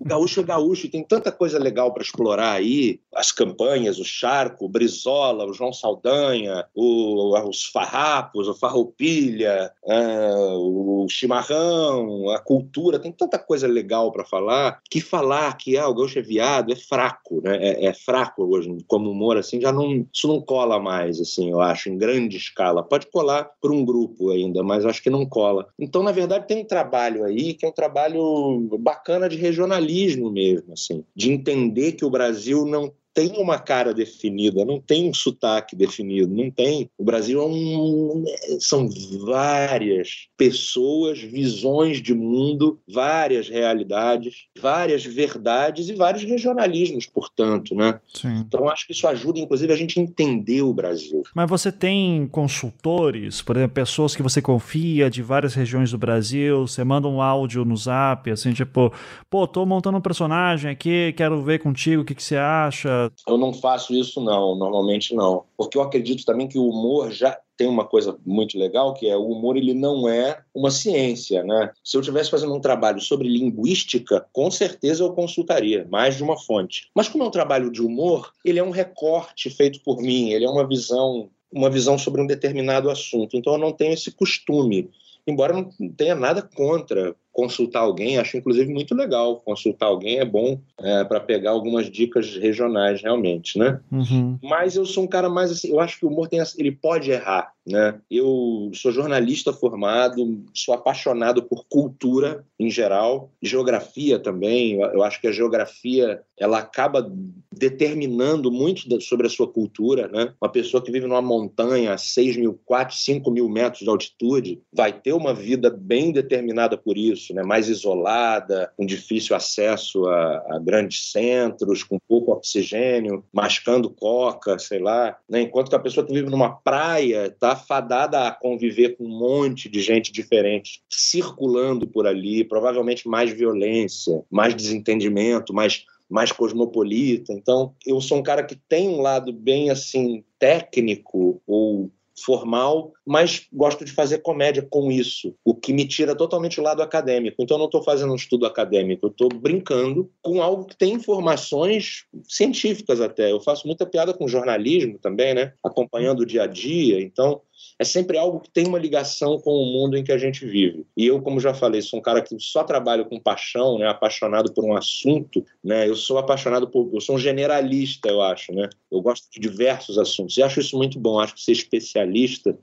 o gaúcho é gaúcho e tem tanta coisa legal para explorar aí. As campanhas, o Charco, o Brizola, o João Saldanha, o, os farrapos, o farroupilha, uh, o chimarrão, a cultura. Tem tanta coisa legal para falar que falar que ah, o gaúcho é viado é fraco, né? É, é, fraco hoje como humor assim já não isso não cola mais assim eu acho em grande escala pode colar por um grupo ainda mas acho que não cola então na verdade tem um trabalho trabalho aí que é um trabalho bacana de regionalismo mesmo, assim, de entender que o Brasil não tem uma cara definida, não tem um sotaque definido, não tem. O Brasil é um, são várias pessoas, visões de mundo, várias realidades, várias verdades e vários regionalismos, portanto, né? Sim. Então acho que isso ajuda, inclusive, a gente entender o Brasil. Mas você tem consultores, por exemplo, pessoas que você confia de várias regiões do Brasil, você manda um áudio no Zap, assim, tipo, pô, tô montando um personagem aqui, quero ver contigo o que, que você acha eu não faço isso, não, normalmente não. Porque eu acredito também que o humor já tem uma coisa muito legal, que é o humor ele não é uma ciência, né? Se eu estivesse fazendo um trabalho sobre linguística, com certeza eu consultaria mais de uma fonte. Mas como é um trabalho de humor, ele é um recorte feito por mim, ele é uma visão uma visão sobre um determinado assunto. Então eu não tenho esse costume embora não tenha nada contra consultar alguém, acho inclusive muito legal consultar alguém, é bom é, para pegar algumas dicas regionais realmente, né? Uhum. Mas eu sou um cara mais assim, eu acho que o humor tem, ele pode errar, né? Eu sou jornalista formado, sou apaixonado por cultura em geral, geografia também. Eu acho que a geografia ela acaba determinando muito sobre a sua cultura, né? Uma pessoa que vive numa montanha a 6 mil, 4, 5 mil metros de altitude vai ter uma vida bem determinada por isso, né? Mais isolada, com difícil acesso a, a grandes centros, com pouco oxigênio, mascando coca, sei lá. Né? Enquanto que a pessoa que vive numa praia está fadada a conviver com um monte de gente diferente circulando por ali, provavelmente mais violência, mais desentendimento, mais mais cosmopolita. Então, eu sou um cara que tem um lado bem assim técnico ou formal, mas gosto de fazer comédia com isso, o que me tira totalmente o lado acadêmico. Então, eu não estou fazendo um estudo acadêmico, eu estou brincando com algo que tem informações científicas até. Eu faço muita piada com jornalismo também, né? Acompanhando o dia a dia. Então, é sempre algo que tem uma ligação com o mundo em que a gente vive. E eu, como já falei, sou um cara que só trabalho com paixão, né, apaixonado por um assunto, né? Eu sou apaixonado por, eu sou um generalista, eu acho, né? Eu gosto de diversos assuntos e acho isso muito bom. Acho que ser especialista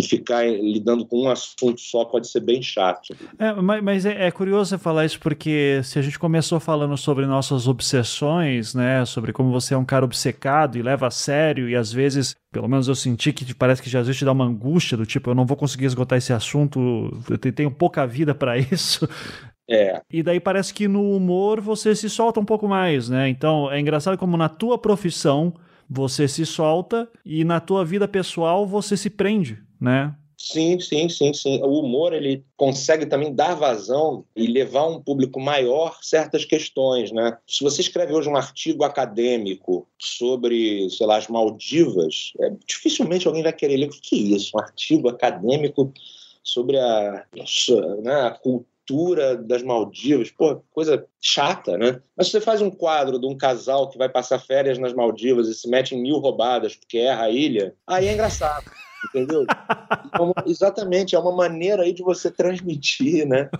e ficar lidando com um assunto só pode ser bem chato. É, mas, mas é, é, curioso você falar isso porque se a gente começou falando sobre nossas obsessões, né, sobre como você é um cara obcecado e leva a sério e às vezes, pelo menos eu senti que parece que já às vezes te dá uma angústia do tipo, eu não vou conseguir esgotar esse assunto, eu tenho pouca vida para *laughs* isso. É. E daí parece que no humor você se solta um pouco mais, né? Então é engraçado como na tua profissão você se solta e na tua vida pessoal você se prende, né? Sim, sim, sim, sim. O humor ele consegue também dar vazão e levar um público maior certas questões, né? Se você escreve hoje um artigo acadêmico sobre, sei lá, as Maldivas, é, dificilmente alguém vai querer ler o que é isso, um artigo acadêmico sobre a, né, a cultura das Maldivas, pô, coisa chata, né? Mas se você faz um quadro de um casal que vai passar férias nas Maldivas e se mete em mil roubadas porque erra a ilha, aí é engraçado entendeu? Então, exatamente, é uma maneira aí de você transmitir, né?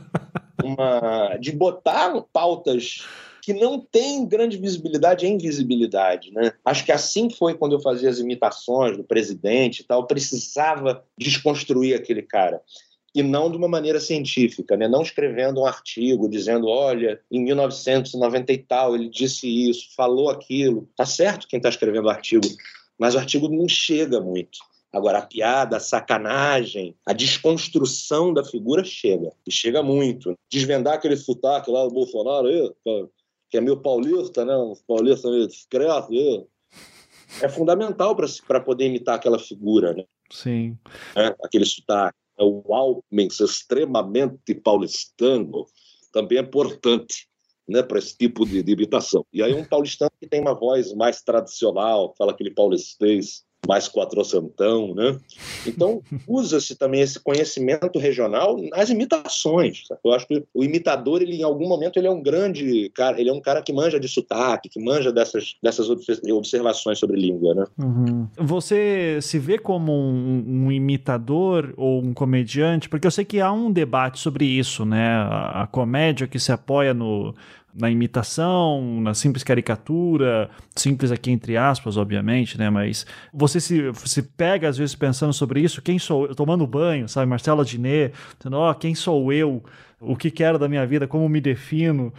Uma, de botar pautas que não têm grande visibilidade em visibilidade, né? Acho que assim foi quando eu fazia as imitações do presidente e tal, precisava desconstruir aquele cara e não de uma maneira científica, né? não escrevendo um artigo dizendo, olha, em 1990 e tal ele disse isso, falou aquilo. Tá certo quem está escrevendo o artigo, mas o artigo não chega muito. Agora, a piada, a sacanagem, a desconstrução da figura chega. E chega muito. Desvendar aquele sotaque lá do Bolsonaro aí, que é meio paulista, né? Um paulista meio discreto. Aí. É fundamental para poder imitar aquela figura, né? Sim. É, aquele sotaque. É o Alckmin extremamente paulistano também é importante né, para esse tipo de, de imitação. E aí um paulistano que tem uma voz mais tradicional, fala aquele paulistês mais quatrocentão, né? Então, *laughs* usa-se também esse conhecimento regional nas imitações. Sabe? Eu acho que o imitador, ele em algum momento, ele é um grande cara, ele é um cara que manja de sotaque, que manja dessas, dessas observações sobre língua, né? Uhum. Você se vê como um, um, imitador ou um comediante? Porque eu sei que há um debate sobre isso, né? a, a comédia que se apoia no na imitação, na simples caricatura, simples aqui entre aspas, obviamente, né? Mas você se, se pega às vezes pensando sobre isso, quem sou eu? Tomando banho, sabe? Marcelo Diné, dizendo, ó, oh, quem sou eu? O que quero da minha vida? Como me defino?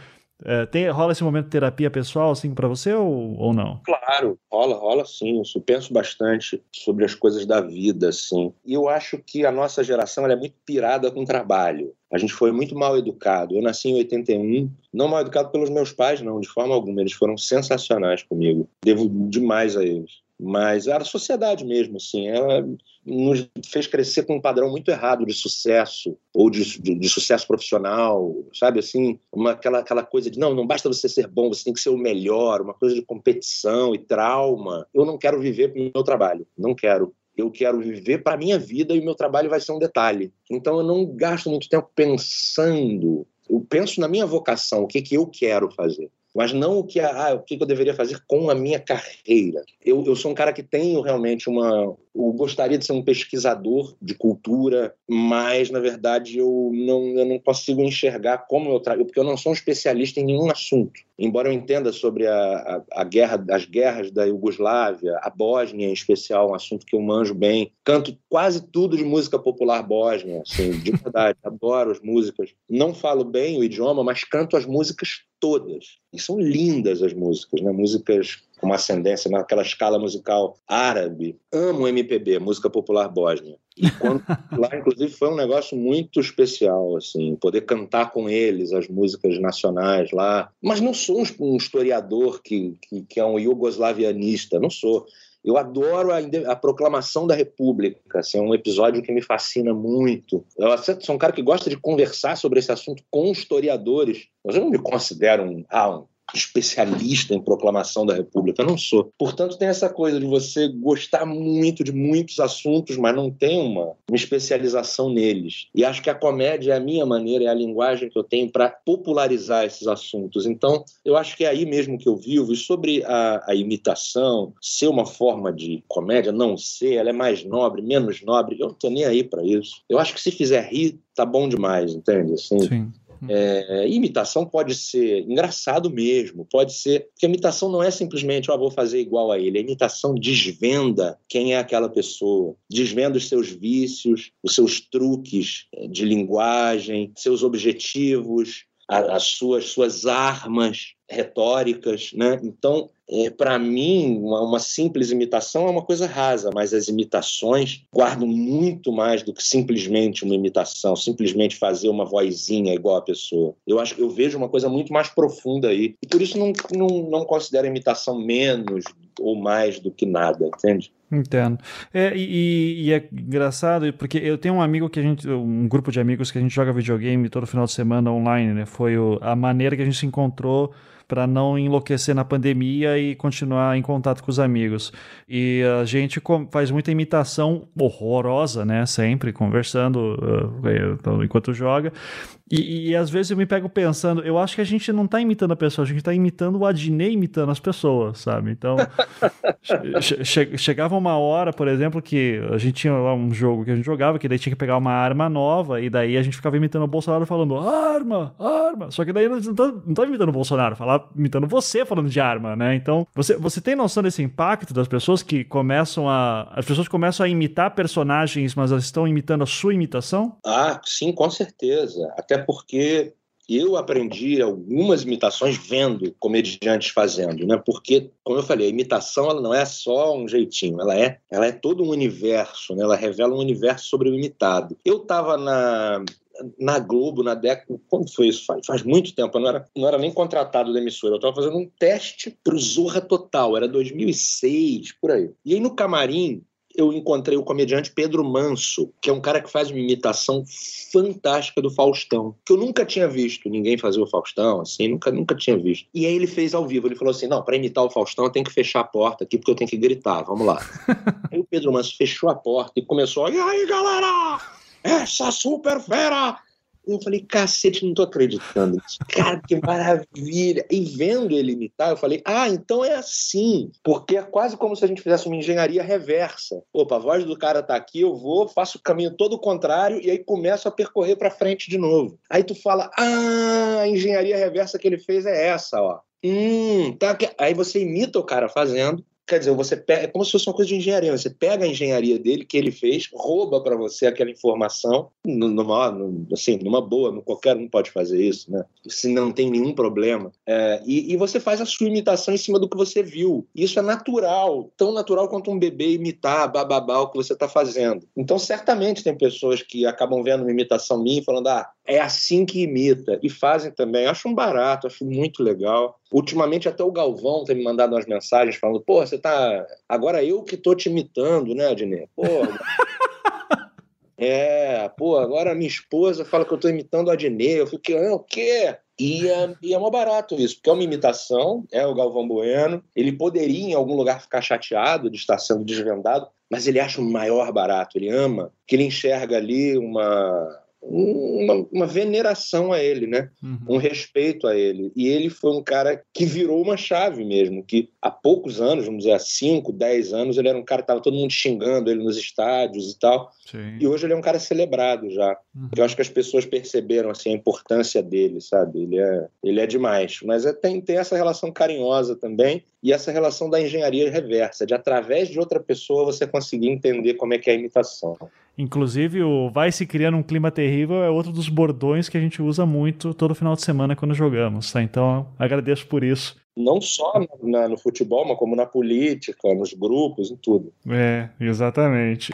É, tem, rola esse momento de terapia pessoal, assim, para você ou, ou não? Claro, rola, rola sim. Eu penso bastante sobre as coisas da vida, assim. E eu acho que a nossa geração é muito pirada com trabalho. A gente foi muito mal educado. Eu nasci em 81, não mal educado pelos meus pais, não, de forma alguma. Eles foram sensacionais comigo. Devo demais a eles mas era a sociedade mesmo, assim, ela nos fez crescer com um padrão muito errado de sucesso ou de, de, de sucesso profissional, sabe assim, uma, aquela, aquela coisa de não, não basta você ser bom, você tem que ser o melhor, uma coisa de competição e trauma. Eu não quero viver o meu trabalho, não quero. Eu quero viver para minha vida e o meu trabalho vai ser um detalhe. Então eu não gasto muito tempo pensando. Eu penso na minha vocação, o que, que eu quero fazer mas não o que, ah, o que eu deveria fazer com a minha carreira. Eu, eu sou um cara que tenho realmente uma. Eu gostaria de ser um pesquisador de cultura, mas, na verdade, eu não, eu não consigo enxergar como eu trago, porque eu não sou um especialista em nenhum assunto. Embora eu entenda sobre a, a, a guerra, as guerras da Iugoslávia, a Bósnia em especial, um assunto que eu manjo bem. Canto quase tudo de música popular bósnia, assim, de verdade. *laughs* adoro as músicas. Não falo bem o idioma, mas canto as músicas todas. E são lindas as músicas, né? Músicas uma ascendência naquela escala musical árabe. Amo MPB, música popular bósnia. E quando, *laughs* lá, inclusive, foi um negócio muito especial, assim, poder cantar com eles as músicas nacionais lá. Mas não sou um historiador que, que, que é um iugoslavianista, não sou. Eu adoro a, a, proclamação da República, assim, é um episódio que me fascina muito. Eu sou um cara que gosta de conversar sobre esse assunto com historiadores, mas eu não me considero um, ah, um especialista em proclamação da República, eu não sou. Portanto, tem essa coisa de você gostar muito de muitos assuntos, mas não tem uma, uma especialização neles. E acho que a comédia é a minha maneira, é a linguagem que eu tenho para popularizar esses assuntos. Então, eu acho que é aí mesmo que eu vivo. E sobre a, a imitação, ser uma forma de comédia, não ser, ela é mais nobre, menos nobre, eu não tô nem aí para isso. Eu acho que se fizer rir, tá bom demais, entende? Assim, Sim. É, imitação pode ser engraçado mesmo, pode ser. Porque a imitação não é simplesmente, ó, oh, vou fazer igual a ele. A imitação desvenda quem é aquela pessoa, desvenda os seus vícios, os seus truques de linguagem, seus objetivos, as suas, suas armas retóricas, né? Então, é, para mim, uma, uma, simples imitação é uma coisa rasa, mas as imitações guardam muito mais do que simplesmente uma imitação, simplesmente fazer uma vozinha igual a pessoa. Eu acho que eu vejo uma coisa muito mais profunda aí. E por isso não, não, não considero a imitação menos ou mais do que nada, entende? Entendo. É, e, e, é engraçado, porque eu tenho um amigo que a gente, um grupo de amigos que a gente joga videogame todo final de semana online, né? Foi o, a maneira que a gente se encontrou para não enlouquecer na pandemia e continuar em contato com os amigos. E a gente faz muita imitação horrorosa, né? Sempre conversando uh, enquanto joga. E, e, às vezes eu me pego pensando, eu acho que a gente não está imitando a pessoa, a gente está imitando o Adnei imitando as pessoas, sabe? Então, *laughs* che chegava uma hora, por exemplo, que a gente tinha lá um jogo que a gente jogava, que daí tinha que pegar uma arma nova, e daí a gente ficava imitando o Bolsonaro falando arma, arma. Só que daí não estava imitando o Bolsonaro, falava, imitando você falando de arma, né? Então, você, você tem noção desse impacto das pessoas que começam a. As pessoas começam a imitar personagens, mas elas estão imitando a sua imitação? Ah, sim, com certeza. Até porque eu aprendi algumas imitações vendo comediantes fazendo, né? Porque, como eu falei, a imitação ela não é só um jeitinho, ela é, ela é todo um universo, né? Ela revela um universo sobre o imitado. Eu estava na na Globo, na década. Quando foi isso? Faz, faz muito tempo. Eu não era, não era nem contratado da emissora. Eu estava fazendo um teste para o Zorra Total. Era 2006, por aí. E aí no camarim eu encontrei o comediante Pedro Manso, que é um cara que faz uma imitação fantástica do Faustão, que eu nunca tinha visto ninguém fazer o Faustão, assim, nunca, nunca tinha visto. E aí ele fez ao vivo, ele falou assim: não, para imitar o Faustão eu tenho que fechar a porta aqui, porque eu tenho que gritar, vamos lá. *laughs* aí o Pedro Manso fechou a porta e começou: e aí, galera? Essa super fera eu falei, cacete, não tô acreditando. *laughs* Cara, que maravilha. E vendo ele imitar, eu falei, ah, então é assim. Porque é quase como se a gente fizesse uma engenharia reversa. Opa, a voz do cara tá aqui, eu vou, faço o caminho todo o contrário e aí começo a percorrer para frente de novo. Aí tu fala, ah, a engenharia reversa que ele fez é essa, ó. Hum, tá. Aí você imita o cara fazendo, Quer dizer, você pega, é como se fosse uma coisa de engenharia. Você pega a engenharia dele, que ele fez, rouba para você aquela informação, numa, assim, numa boa, qualquer um pode fazer isso, né? Se não tem nenhum problema. É, e, e, você faz a sua imitação em cima do que você viu. Isso é natural, tão natural quanto um bebê imitar bababá o que você está fazendo. Então, certamente tem pessoas que acabam vendo uma imitação minha e falando, ah, é assim que imita. E fazem também. Acho um barato, acho muito legal. Ultimamente até o Galvão tem me mandado umas mensagens falando, pô, você tá. Agora eu que tô te imitando, né, Adnê? Pô. *laughs* é, pô, agora minha esposa fala que eu tô imitando o Adnê. Eu fico, ah, o quê? E é, e é mó barato isso, porque é uma imitação, é o Galvão Bueno. Ele poderia em algum lugar ficar chateado de estar sendo desvendado, mas ele acha o maior barato, ele ama, que ele enxerga ali uma, uma, uma, veneração a ele, né? Uhum. Um respeito a ele. E ele foi um cara que virou uma chave mesmo, que há poucos anos, vamos dizer, há 5, 10 anos, ele era um cara que estava todo mundo xingando ele nos estádios e tal. Sim. E hoje ele é um cara celebrado já. Uhum. Eu acho que as pessoas perceberam assim, a importância dele, sabe? Ele é, ele é demais. Mas é, tem, tem essa relação carinhosa também e essa relação da engenharia reversa, de através de outra pessoa você conseguir entender como é que é a imitação. Inclusive, o Vai se criando um clima terrível é outro dos bordões que a gente usa muito todo final de semana quando jogamos, tá? Então, agradeço por isso não só na, no futebol, mas como na política, nos grupos, em tudo. É, exatamente.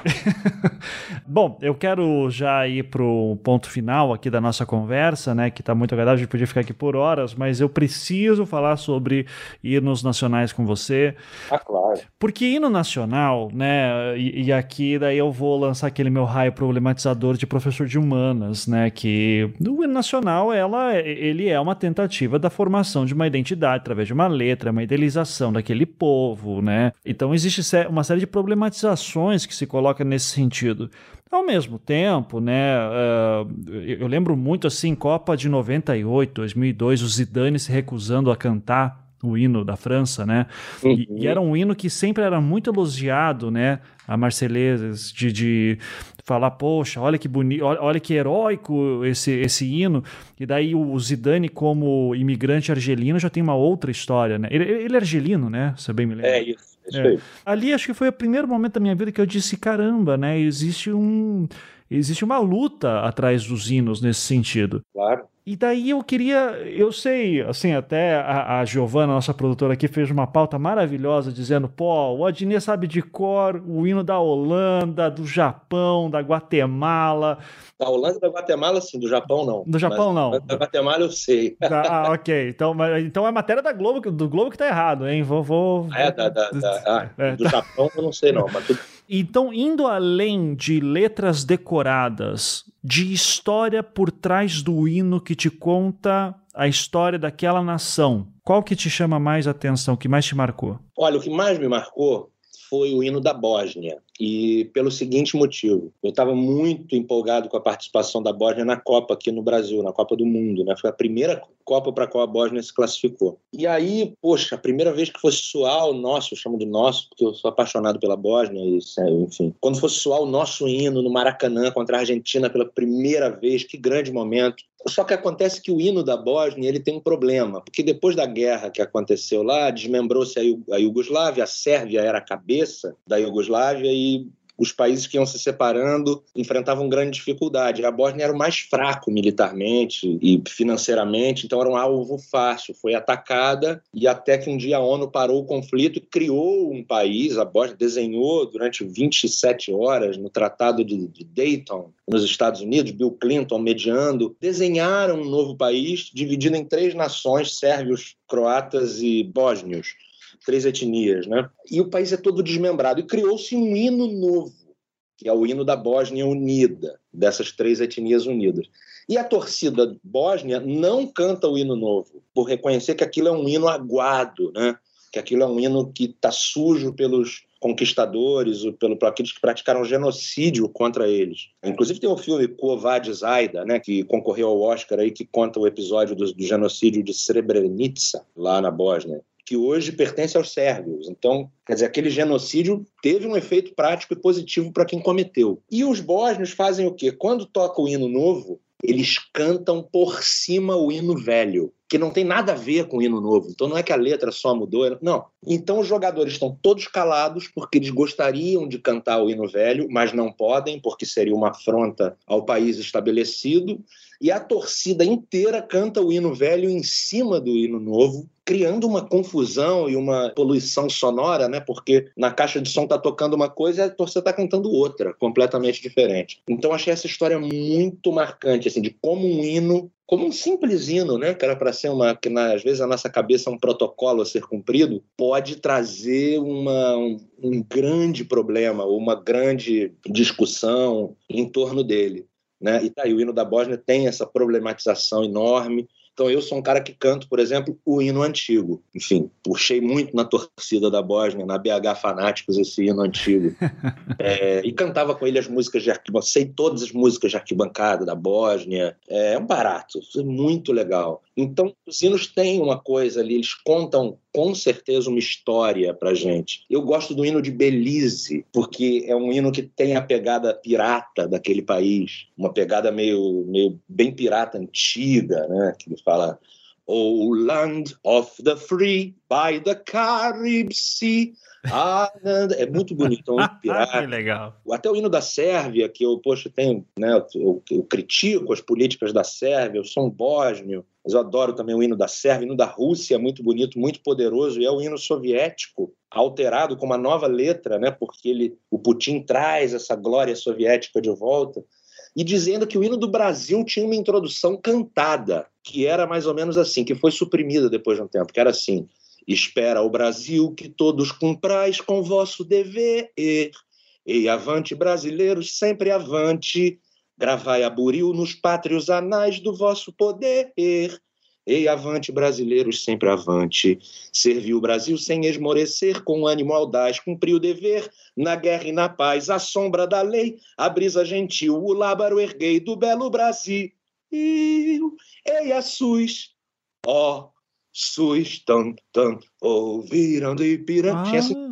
*laughs* Bom, eu quero já ir para o ponto final aqui da nossa conversa, né? Que está muito agradável, a gente podia ficar aqui por horas, mas eu preciso falar sobre hinos nacionais com você. Ah, claro. Porque hino nacional, né? E, e aqui daí eu vou lançar aquele meu raio problematizador de professor de humanas, né? Que o hino nacional, ela, ele é uma tentativa da formação de uma identidade através de uma letra, uma idealização daquele povo, né? Então existe uma série de problematizações que se coloca nesse sentido. Ao mesmo tempo, né, uh, eu lembro muito assim, Copa de 98, 2002, o Zidane se recusando a cantar o hino da França, né? Uhum. E, e, era um hino que sempre era muito elogiado, né? A Marselhesa, de, de falar, poxa, olha que bonito, olha, que heróico esse, esse hino. E daí o Zidane, como imigrante argelino, já tem uma outra história, né? Ele, ele é argelino, né? Você bem me lembra. É isso. É. Ali acho que foi o primeiro momento da minha vida que eu disse: caramba, né? Existe um existe uma luta atrás dos hinos nesse sentido. Claro. E daí eu queria, eu sei, assim, até a, a Giovana, nossa produtora aqui, fez uma pauta maravilhosa dizendo, pô, o Adnet sabe de cor o hino da Holanda, do Japão, da Guatemala. Da Holanda e da Guatemala, sim, do Japão não. Do Japão não. Da Guatemala eu sei. ah, ok. Então, mas, então é matéria da Globo, do Globo que tá errado, hein? Vou. vou... É, da, da, da *laughs* ah, é, do tá. Japão eu não sei não, mas tudo. Então, indo além de letras decoradas, de história por trás do hino que te conta a história daquela nação, qual que te chama mais atenção, que mais te marcou? Olha, o que mais me marcou foi o hino da Bósnia. E pelo seguinte motivo, eu estava muito empolgado com a participação da Bósnia na Copa aqui no Brasil, na Copa do Mundo, né? Foi a primeira Copa para a qual a Bósnia se classificou. E aí, poxa, a primeira vez que fosse soar o nosso, eu chamo de nosso, porque eu sou apaixonado pela Bósnia, e, enfim. Quando fosse soar o nosso hino no Maracanã contra a Argentina pela primeira vez, que grande momento. Só que acontece que o hino da Bósnia ele tem um problema, porque depois da guerra que aconteceu lá, desmembrou-se a Iugoslávia, a Sérvia era a cabeça da Iugoslávia e os países que iam se separando enfrentavam grande dificuldade. A Bósnia era o mais fraco militarmente e financeiramente, então era um alvo fácil. Foi atacada e até que um dia a ONU parou o conflito e criou um país. A Bósnia desenhou durante 27 horas no Tratado de, de Dayton, nos Estados Unidos, Bill Clinton mediando, desenharam um novo país dividido em três nações: sérvios, croatas e bósnios três etnias, né? E o país é todo desmembrado. E criou-se um hino novo, que é o hino da Bósnia Unida, dessas três etnias unidas. E a torcida bósnia não canta o hino novo, por reconhecer que aquilo é um hino aguado, né? que aquilo é um hino que está sujo pelos conquistadores, ou pelo, por aqueles que praticaram genocídio contra eles. Inclusive tem o filme Kovad Zaida, né, que concorreu ao Oscar aí, que conta o episódio do, do genocídio de Srebrenica, lá na Bósnia que hoje pertence aos sérvios. Então, quer dizer, aquele genocídio teve um efeito prático e positivo para quem cometeu. E os bósnios fazem o quê? Quando toca o hino novo, eles cantam por cima o hino velho, que não tem nada a ver com o hino novo. Então não é que a letra só mudou, não. Então os jogadores estão todos calados porque eles gostariam de cantar o hino velho, mas não podem porque seria uma afronta ao país estabelecido. E a torcida inteira canta o hino velho em cima do hino novo, criando uma confusão e uma poluição sonora, né? Porque na caixa de som está tocando uma coisa e a torcida está cantando outra, completamente diferente. Então achei essa história muito marcante, assim, de como um hino como um simples hino, né, que era para ser uma, que na, às vezes a nossa cabeça é um protocolo a ser cumprido, pode trazer uma, um, um grande problema, uma grande discussão em torno dele. Né? E tá aí, o hino da Bósnia tem essa problematização enorme, então, eu sou um cara que canto, por exemplo, o hino antigo. Enfim, puxei muito na torcida da Bósnia, na BH Fanáticos, esse hino antigo. *laughs* é, e cantava com ele as músicas de arquibancada. Sei todas as músicas de arquibancada da Bósnia. É um barato, é muito legal. Então, os hinos têm uma coisa ali, eles contam com certeza uma história pra gente. Eu gosto do hino de Belize, porque é um hino que tem a pegada pirata daquele país, uma pegada meio, meio bem pirata antiga, né? Que ele fala O land of the free by the Caribbean Sea. Ah, é muito bonito, é um *laughs* pirata. que legal. Até o hino da Sérvia, que eu, poxa, tenho, né, eu, eu, critico as políticas da Sérvia, eu sou um bósnio, mas eu adoro também o hino da Sérvia, o hino da Rússia é muito bonito, muito poderoso, e é o hino soviético, alterado com uma nova letra, né, porque ele, o Putin traz essa glória soviética de volta, e dizendo que o hino do Brasil tinha uma introdução cantada, que era mais ou menos assim, que foi suprimida depois de um tempo, que era assim, espera o Brasil que todos cumprais com vosso dever, e avante brasileiros, sempre avante, Gravai a buril nos pátrios anais do vosso poder. Ei, avante, brasileiros, sempre avante. Serviu o Brasil sem esmorecer, com ânimo audaz, cumpriu o dever, na guerra e na paz, à sombra da lei, a brisa gentil, o lábaro erguei do belo Brasil. Ei, a SUS, ó, SUS, tan, tan, ouviram de Ipiranga. Ah,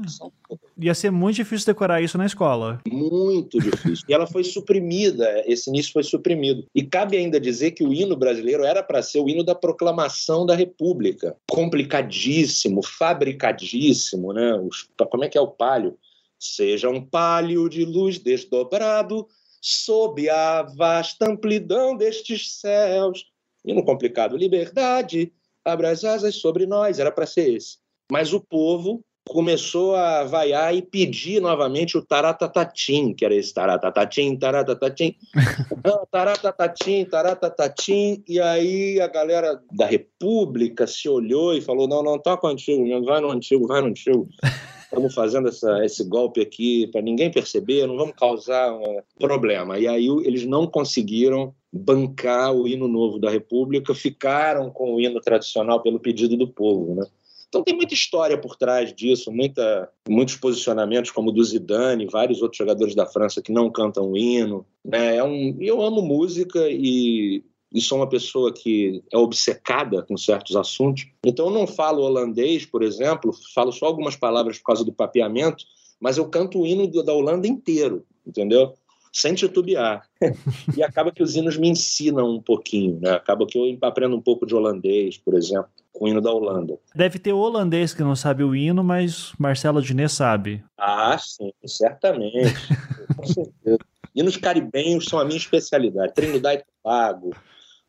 ia ser muito difícil decorar isso na escola. Muito difícil. e ela foi suprimida, esse início foi suprimido. E cabe ainda dizer que o hino brasileiro era para ser o hino da proclamação da República. Complicadíssimo, fabricadíssimo, né? Os, como é que é o palio? Seja um palio de luz desdobrado, sob a vasta amplidão destes céus. Hino complicado, liberdade, abre as asas sobre nós, era para ser esse. Mas o povo começou a vaiar e pedir novamente o taratatatim, que era esse taratatatim, taratatatim, *laughs* taratatatim, taratatatim, e aí a galera da República se olhou e falou, não, não, toca o antigo, vai no antigo, vai no antigo. Estamos fazendo essa, esse golpe aqui para ninguém perceber, não vamos causar um problema. E aí eles não conseguiram bancar o hino novo da República, ficaram com o hino tradicional pelo pedido do povo, né? Então tem muita história por trás disso, muita, muitos posicionamentos como o do Zidane, vários outros jogadores da França que não cantam o hino. Né? É um, eu amo música e, e sou uma pessoa que é obcecada com certos assuntos. Então eu não falo holandês, por exemplo, falo só algumas palavras por causa do papeamento, mas eu canto o hino da Holanda inteiro, entendeu? sem titubear. e acaba que os hinos me ensinam um pouquinho, né? Acaba que eu aprendo um pouco de holandês, por exemplo com o hino da Holanda. Deve ter holandês que não sabe o hino, mas Marcelo Diné sabe. Ah, sim, certamente. com certeza. Hinos caribenhos são a minha especialidade. Trinidad e Tobago,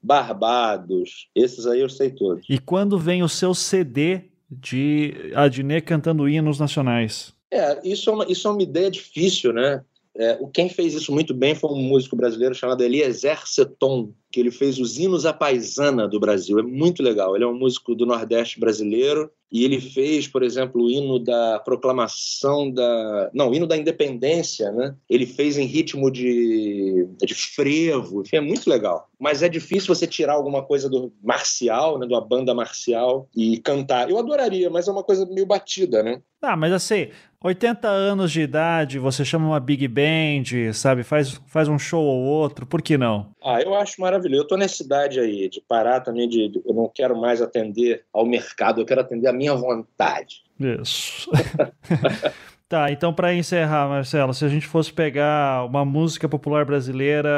Barbados, esses aí eu sei todos. E quando vem o seu CD de Adnet cantando hinos nacionais? É, isso é uma, isso é uma ideia difícil, né? É, quem fez isso muito bem foi um músico brasileiro chamado Eliezer Seton, que ele fez os hinos à paisana do Brasil. É muito legal. Ele é um músico do Nordeste brasileiro e ele fez, por exemplo, o hino da proclamação da. Não, o hino da independência, né? Ele fez em ritmo de, de frevo. Enfim, é muito legal. Mas é difícil você tirar alguma coisa do marcial, né? De uma banda marcial e cantar. Eu adoraria, mas é uma coisa meio batida, né? Ah, mas assim, 80 anos de idade, você chama uma big band, sabe? Faz, faz um show ou outro, por que não? Ah, eu acho maravilhoso. Eu tô nessa idade aí de parar também de, de eu não quero mais atender ao mercado, eu quero atender a minha vontade. Isso. *laughs* Tá, então para encerrar, Marcelo, se a gente fosse pegar uma música popular brasileira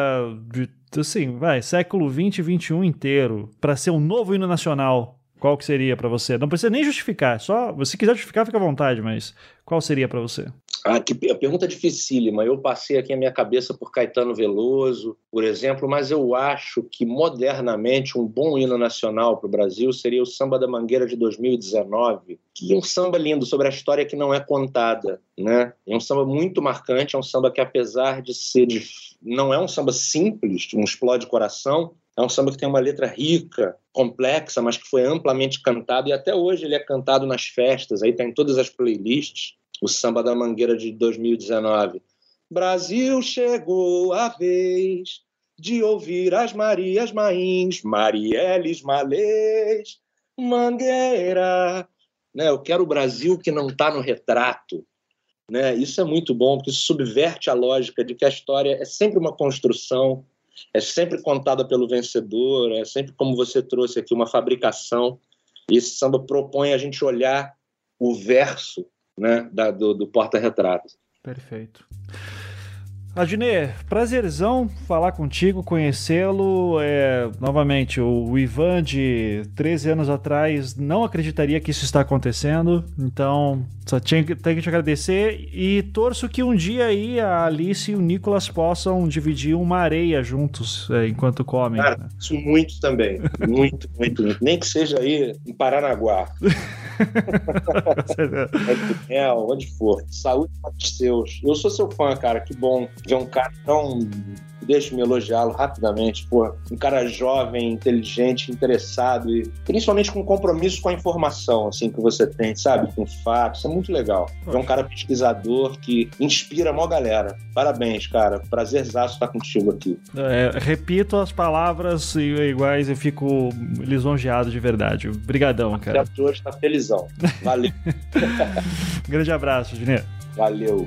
de, assim, vai, século 20 e 21 inteiro, para ser um novo hino nacional, qual que seria para você? Não precisa nem justificar, só se quiser justificar, fica à vontade, mas qual seria para você? Ah, que a pergunta é dificílima. Eu passei aqui a minha cabeça por Caetano Veloso, por exemplo, mas eu acho que modernamente um bom hino nacional para o Brasil seria o Samba da Mangueira de 2019, que é um samba lindo sobre a história que não é contada, né? É um samba muito marcante, é um samba que apesar de ser de... não é um samba simples, um explode coração, é um samba que tem uma letra rica, complexa, mas que foi amplamente cantado e até hoje ele é cantado nas festas, aí está em todas as playlists. O samba da Mangueira de 2019. Brasil chegou a vez de ouvir as Marias Mains, Marielles Malês, Mangueira. Né? Eu quero o Brasil que não está no retrato. Né? Isso é muito bom, porque subverte a lógica de que a história é sempre uma construção é sempre contada pelo vencedor, é sempre como você trouxe aqui, uma fabricação. E esse samba propõe a gente olhar o verso né, da, do, do porta-retrato. Perfeito. Adnê, prazerzão falar contigo, conhecê-lo. É, novamente, o Ivan de 13 anos atrás não acreditaria que isso está acontecendo. Então, só tenho que te agradecer e torço que um dia aí a Alice e o Nicolas possam dividir uma areia juntos é, enquanto comem. Cara, né? isso muito também. Muito, muito, muito. Nem que seja aí em Paranaguá. é, *laughs* onde for. Saúde para os seus. Eu sou seu fã, cara. Que bom ver um cara tão deixe-me elogiá-lo rapidamente. Pô, um cara jovem, inteligente, interessado e principalmente com compromisso com a informação, assim, que você tem, sabe? Com fatos. É muito legal. É um cara pesquisador que inspira a maior galera. Parabéns, cara. Prazerzaço estar contigo aqui. É, repito as palavras iguais e fico lisonjeado de verdade. Obrigadão, cara. O hoje tá felizão. Valeu. *laughs* Grande abraço, Dinê. Valeu.